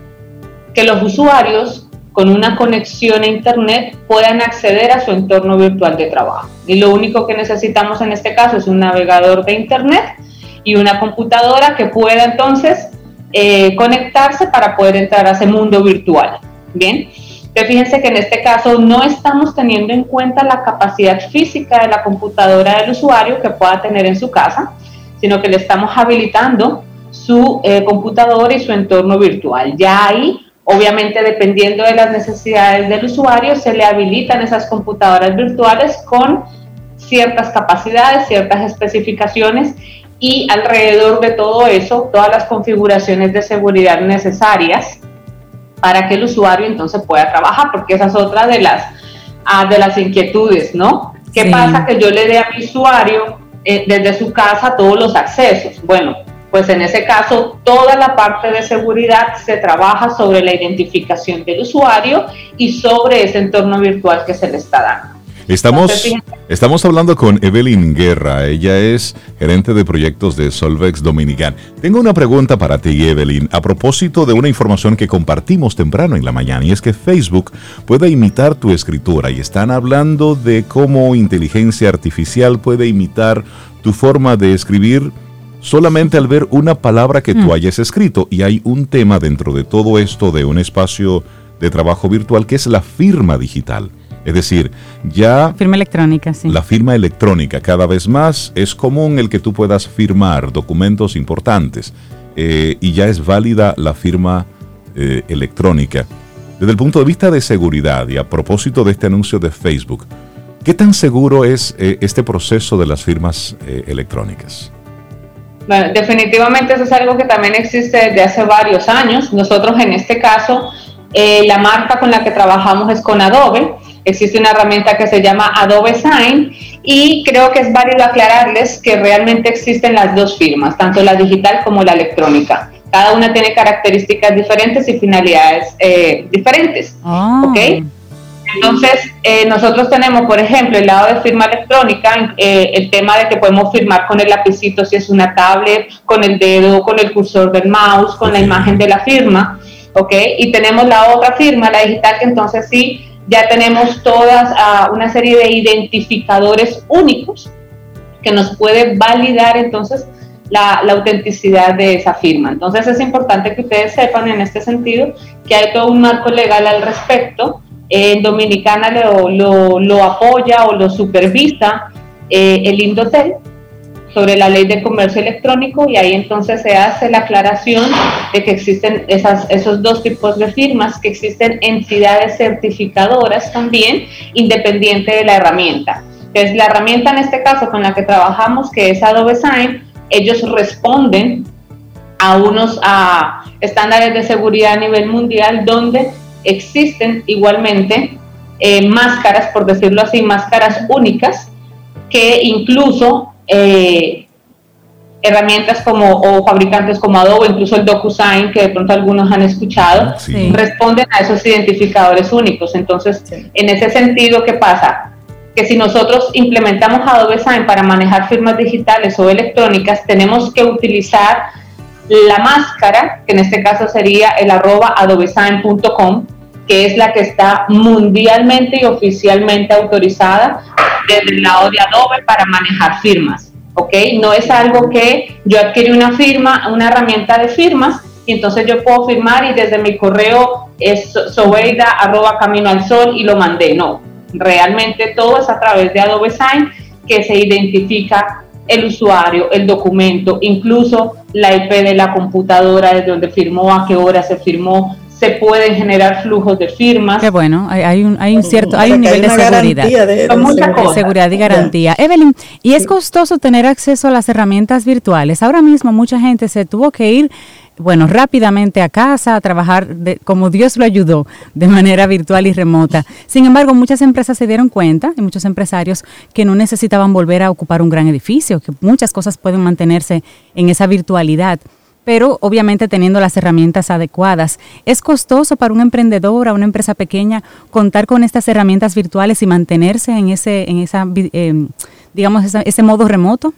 que los usuarios con una conexión a Internet puedan acceder a su entorno virtual de trabajo. Y lo único que necesitamos en este caso es un navegador de Internet y una computadora que pueda entonces eh, conectarse para poder entrar a ese mundo virtual. Bien, pero fíjense que en este caso no estamos teniendo en cuenta la capacidad física de la computadora del usuario que pueda tener en su casa, sino que le estamos habilitando su eh, computadora y su entorno virtual. Ya ahí Obviamente, dependiendo de las necesidades del usuario, se le habilitan esas computadoras virtuales con ciertas capacidades, ciertas especificaciones y alrededor de todo eso, todas las configuraciones de seguridad necesarias para que el usuario entonces pueda trabajar, porque esa es otra de las, ah, de las inquietudes, ¿no? ¿Qué pasa que yo le dé a mi usuario eh, desde su casa todos los accesos? Bueno, pues en ese caso toda la parte de seguridad se trabaja sobre la identificación del usuario y sobre ese entorno virtual que se le está dando. Estamos, estamos hablando con Evelyn Guerra, ella es gerente de proyectos de Solvex Dominican. Tengo una pregunta para ti, Evelyn, a propósito de una información que compartimos temprano en la mañana, y es que Facebook puede imitar tu escritura, y están hablando de cómo inteligencia artificial puede imitar tu forma de escribir solamente al ver una palabra que tú mm. hayas escrito. Y hay un tema dentro de todo esto de un espacio de trabajo virtual que es la firma digital. Es decir, ya... Firma electrónica, sí. La firma electrónica cada vez más es común el que tú puedas firmar documentos importantes eh, y ya es válida la firma eh, electrónica. Desde el punto de vista de seguridad y a propósito de este anuncio de Facebook, ¿qué tan seguro es eh, este proceso de las firmas electrónicas? Bueno, definitivamente eso es algo que también existe desde hace varios años. Nosotros en este caso, eh, la marca con la que trabajamos es con Adobe. Existe una herramienta que se llama Adobe Sign y creo que es válido aclararles que realmente existen las dos firmas, tanto la digital como la electrónica. Cada una tiene características diferentes y finalidades eh, diferentes. ¿Ok? Entonces, eh, nosotros tenemos, por ejemplo, el lado de firma electrónica, eh, el tema de que podemos firmar con el lapicito si es una tablet, con el dedo, con el cursor del mouse, con la imagen de la firma, ¿ok? Y tenemos la otra firma, la digital, que entonces sí, ya tenemos todas ah, una serie de identificadores únicos que nos puede validar entonces la, la, autenticidad de esa firma. Entonces es importante que ustedes sepan en este sentido que hay todo un marco legal al respecto en Dominicana lo, lo, apoya o lo supervisa eh, el Indotel sobre la ley de comercio electrónico y ahí entonces se hace la aclaración de que existen esas, esos dos tipos de firmas, que existen entidades certificadoras también, independiente de la herramienta. Entonces, la herramienta en este caso con la que trabajamos, que es Adobe Sign, ellos responden a unos a estándares de seguridad a nivel mundial donde existen igualmente eh, máscaras, por decirlo así, máscaras únicas, que incluso eh, herramientas como o fabricantes como Adobe, incluso el DocuSign, que de pronto algunos han escuchado, responden a esos identificadores únicos. Entonces, en ese sentido, ¿qué pasa? Que si nosotros implementamos Adobe Sign para manejar firmas digitales o electrónicas, tenemos que utilizar la máscara, que en este caso sería el arroba adobesign.com, que es la que está mundialmente y oficialmente autorizada desde el lado de Adobe para manejar firmas. ¿Ok? No es algo que yo adquirí una firma, una herramienta de firmas, y entonces yo puedo firmar y desde mi correo es sobeida arroba camino al sol y lo mandé. No, realmente todo es a través de Adobe Sign que se identifica el usuario, el documento, incluso la IP de la computadora, desde donde firmó, a qué hora se firmó, se pueden generar flujos de firmas. Qué bueno, hay, un, hay un cierto, hay un nivel de seguridad. De, seguridad y garantía. Evelyn, ¿y es costoso tener acceso a las herramientas virtuales? Ahora mismo mucha gente se tuvo que ir bueno, rápidamente a casa, a trabajar de, como Dios lo ayudó, de manera virtual y remota. Sin embargo, muchas empresas se dieron cuenta, y muchos empresarios, que no necesitaban volver a ocupar un gran edificio, que muchas cosas pueden mantenerse en esa virtualidad pero obviamente teniendo las herramientas adecuadas. ¿Es costoso para un emprendedor, a una empresa pequeña, contar con estas herramientas virtuales y mantenerse en ese, en esa, eh, digamos, ese modo remoto?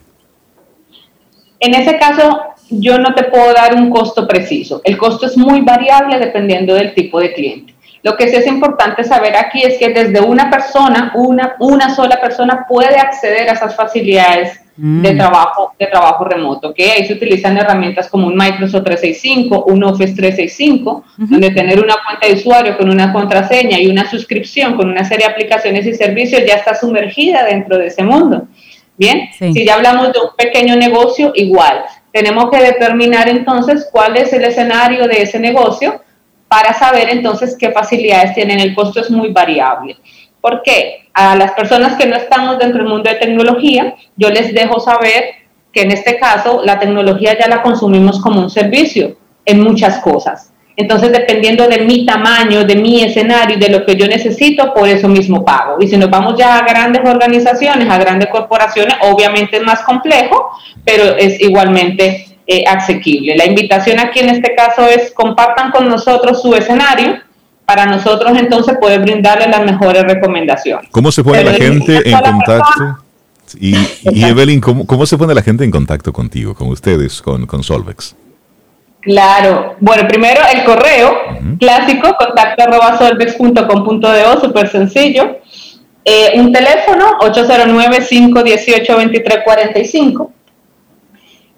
En ese caso, yo no te puedo dar un costo preciso. El costo es muy variable dependiendo del tipo de cliente. Lo que sí es importante saber aquí es que desde una persona, una, una sola persona puede acceder a esas facilidades de, mm. trabajo, de trabajo remoto. ¿okay? Ahí se utilizan herramientas como un Microsoft 365, un Office 365, donde tener una cuenta de usuario con una contraseña y una suscripción con una serie de aplicaciones y servicios ya está sumergida dentro de ese mundo. Bien, si ya hablamos de un pequeño negocio, igual. Tenemos que determinar entonces cuál es el escenario de ese negocio para saber entonces qué facilidades tienen. El costo es muy variable. ¿Por qué? A las personas que no estamos dentro del mundo de tecnología, yo les dejo saber que en este caso la tecnología ya la consumimos como un servicio en muchas cosas. Entonces, dependiendo de mi tamaño, de mi escenario y de lo que yo necesito, por eso mismo pago. Y si nos vamos ya a grandes organizaciones, a grandes corporaciones, obviamente es más complejo, pero es igualmente eh, asequible. La invitación aquí en este caso es compartan con nosotros su escenario para nosotros entonces poder brindarles las mejores recomendaciones. ¿Cómo se pone la gente en contacto? y, Evelyn, ¿cómo, se pone la gente en contacto contigo, con ustedes, con, con Solvex? Claro. Bueno, primero el correo clásico, contacto arroba solvex.com.do, súper sencillo. Eh, un teléfono, 809-518-2345.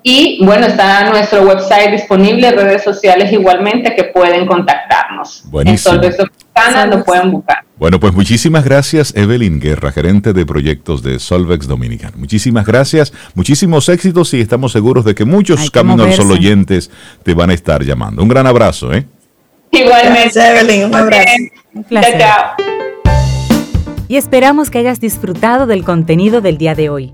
Y bueno, está nuestro website disponible, redes sociales igualmente que pueden contactarnos. Buenísimo. En lo pueden buscar. Bueno, pues muchísimas gracias, Evelyn Guerra, gerente de proyectos de Solvex Dominican. Muchísimas gracias, muchísimos éxitos y estamos seguros de que muchos Camino al Sol oyentes te van a estar llamando. Un gran abrazo, ¿eh? Igualmente, Evelyn, un abrazo. Un placer. chao. Y esperamos que hayas disfrutado del contenido del día de hoy.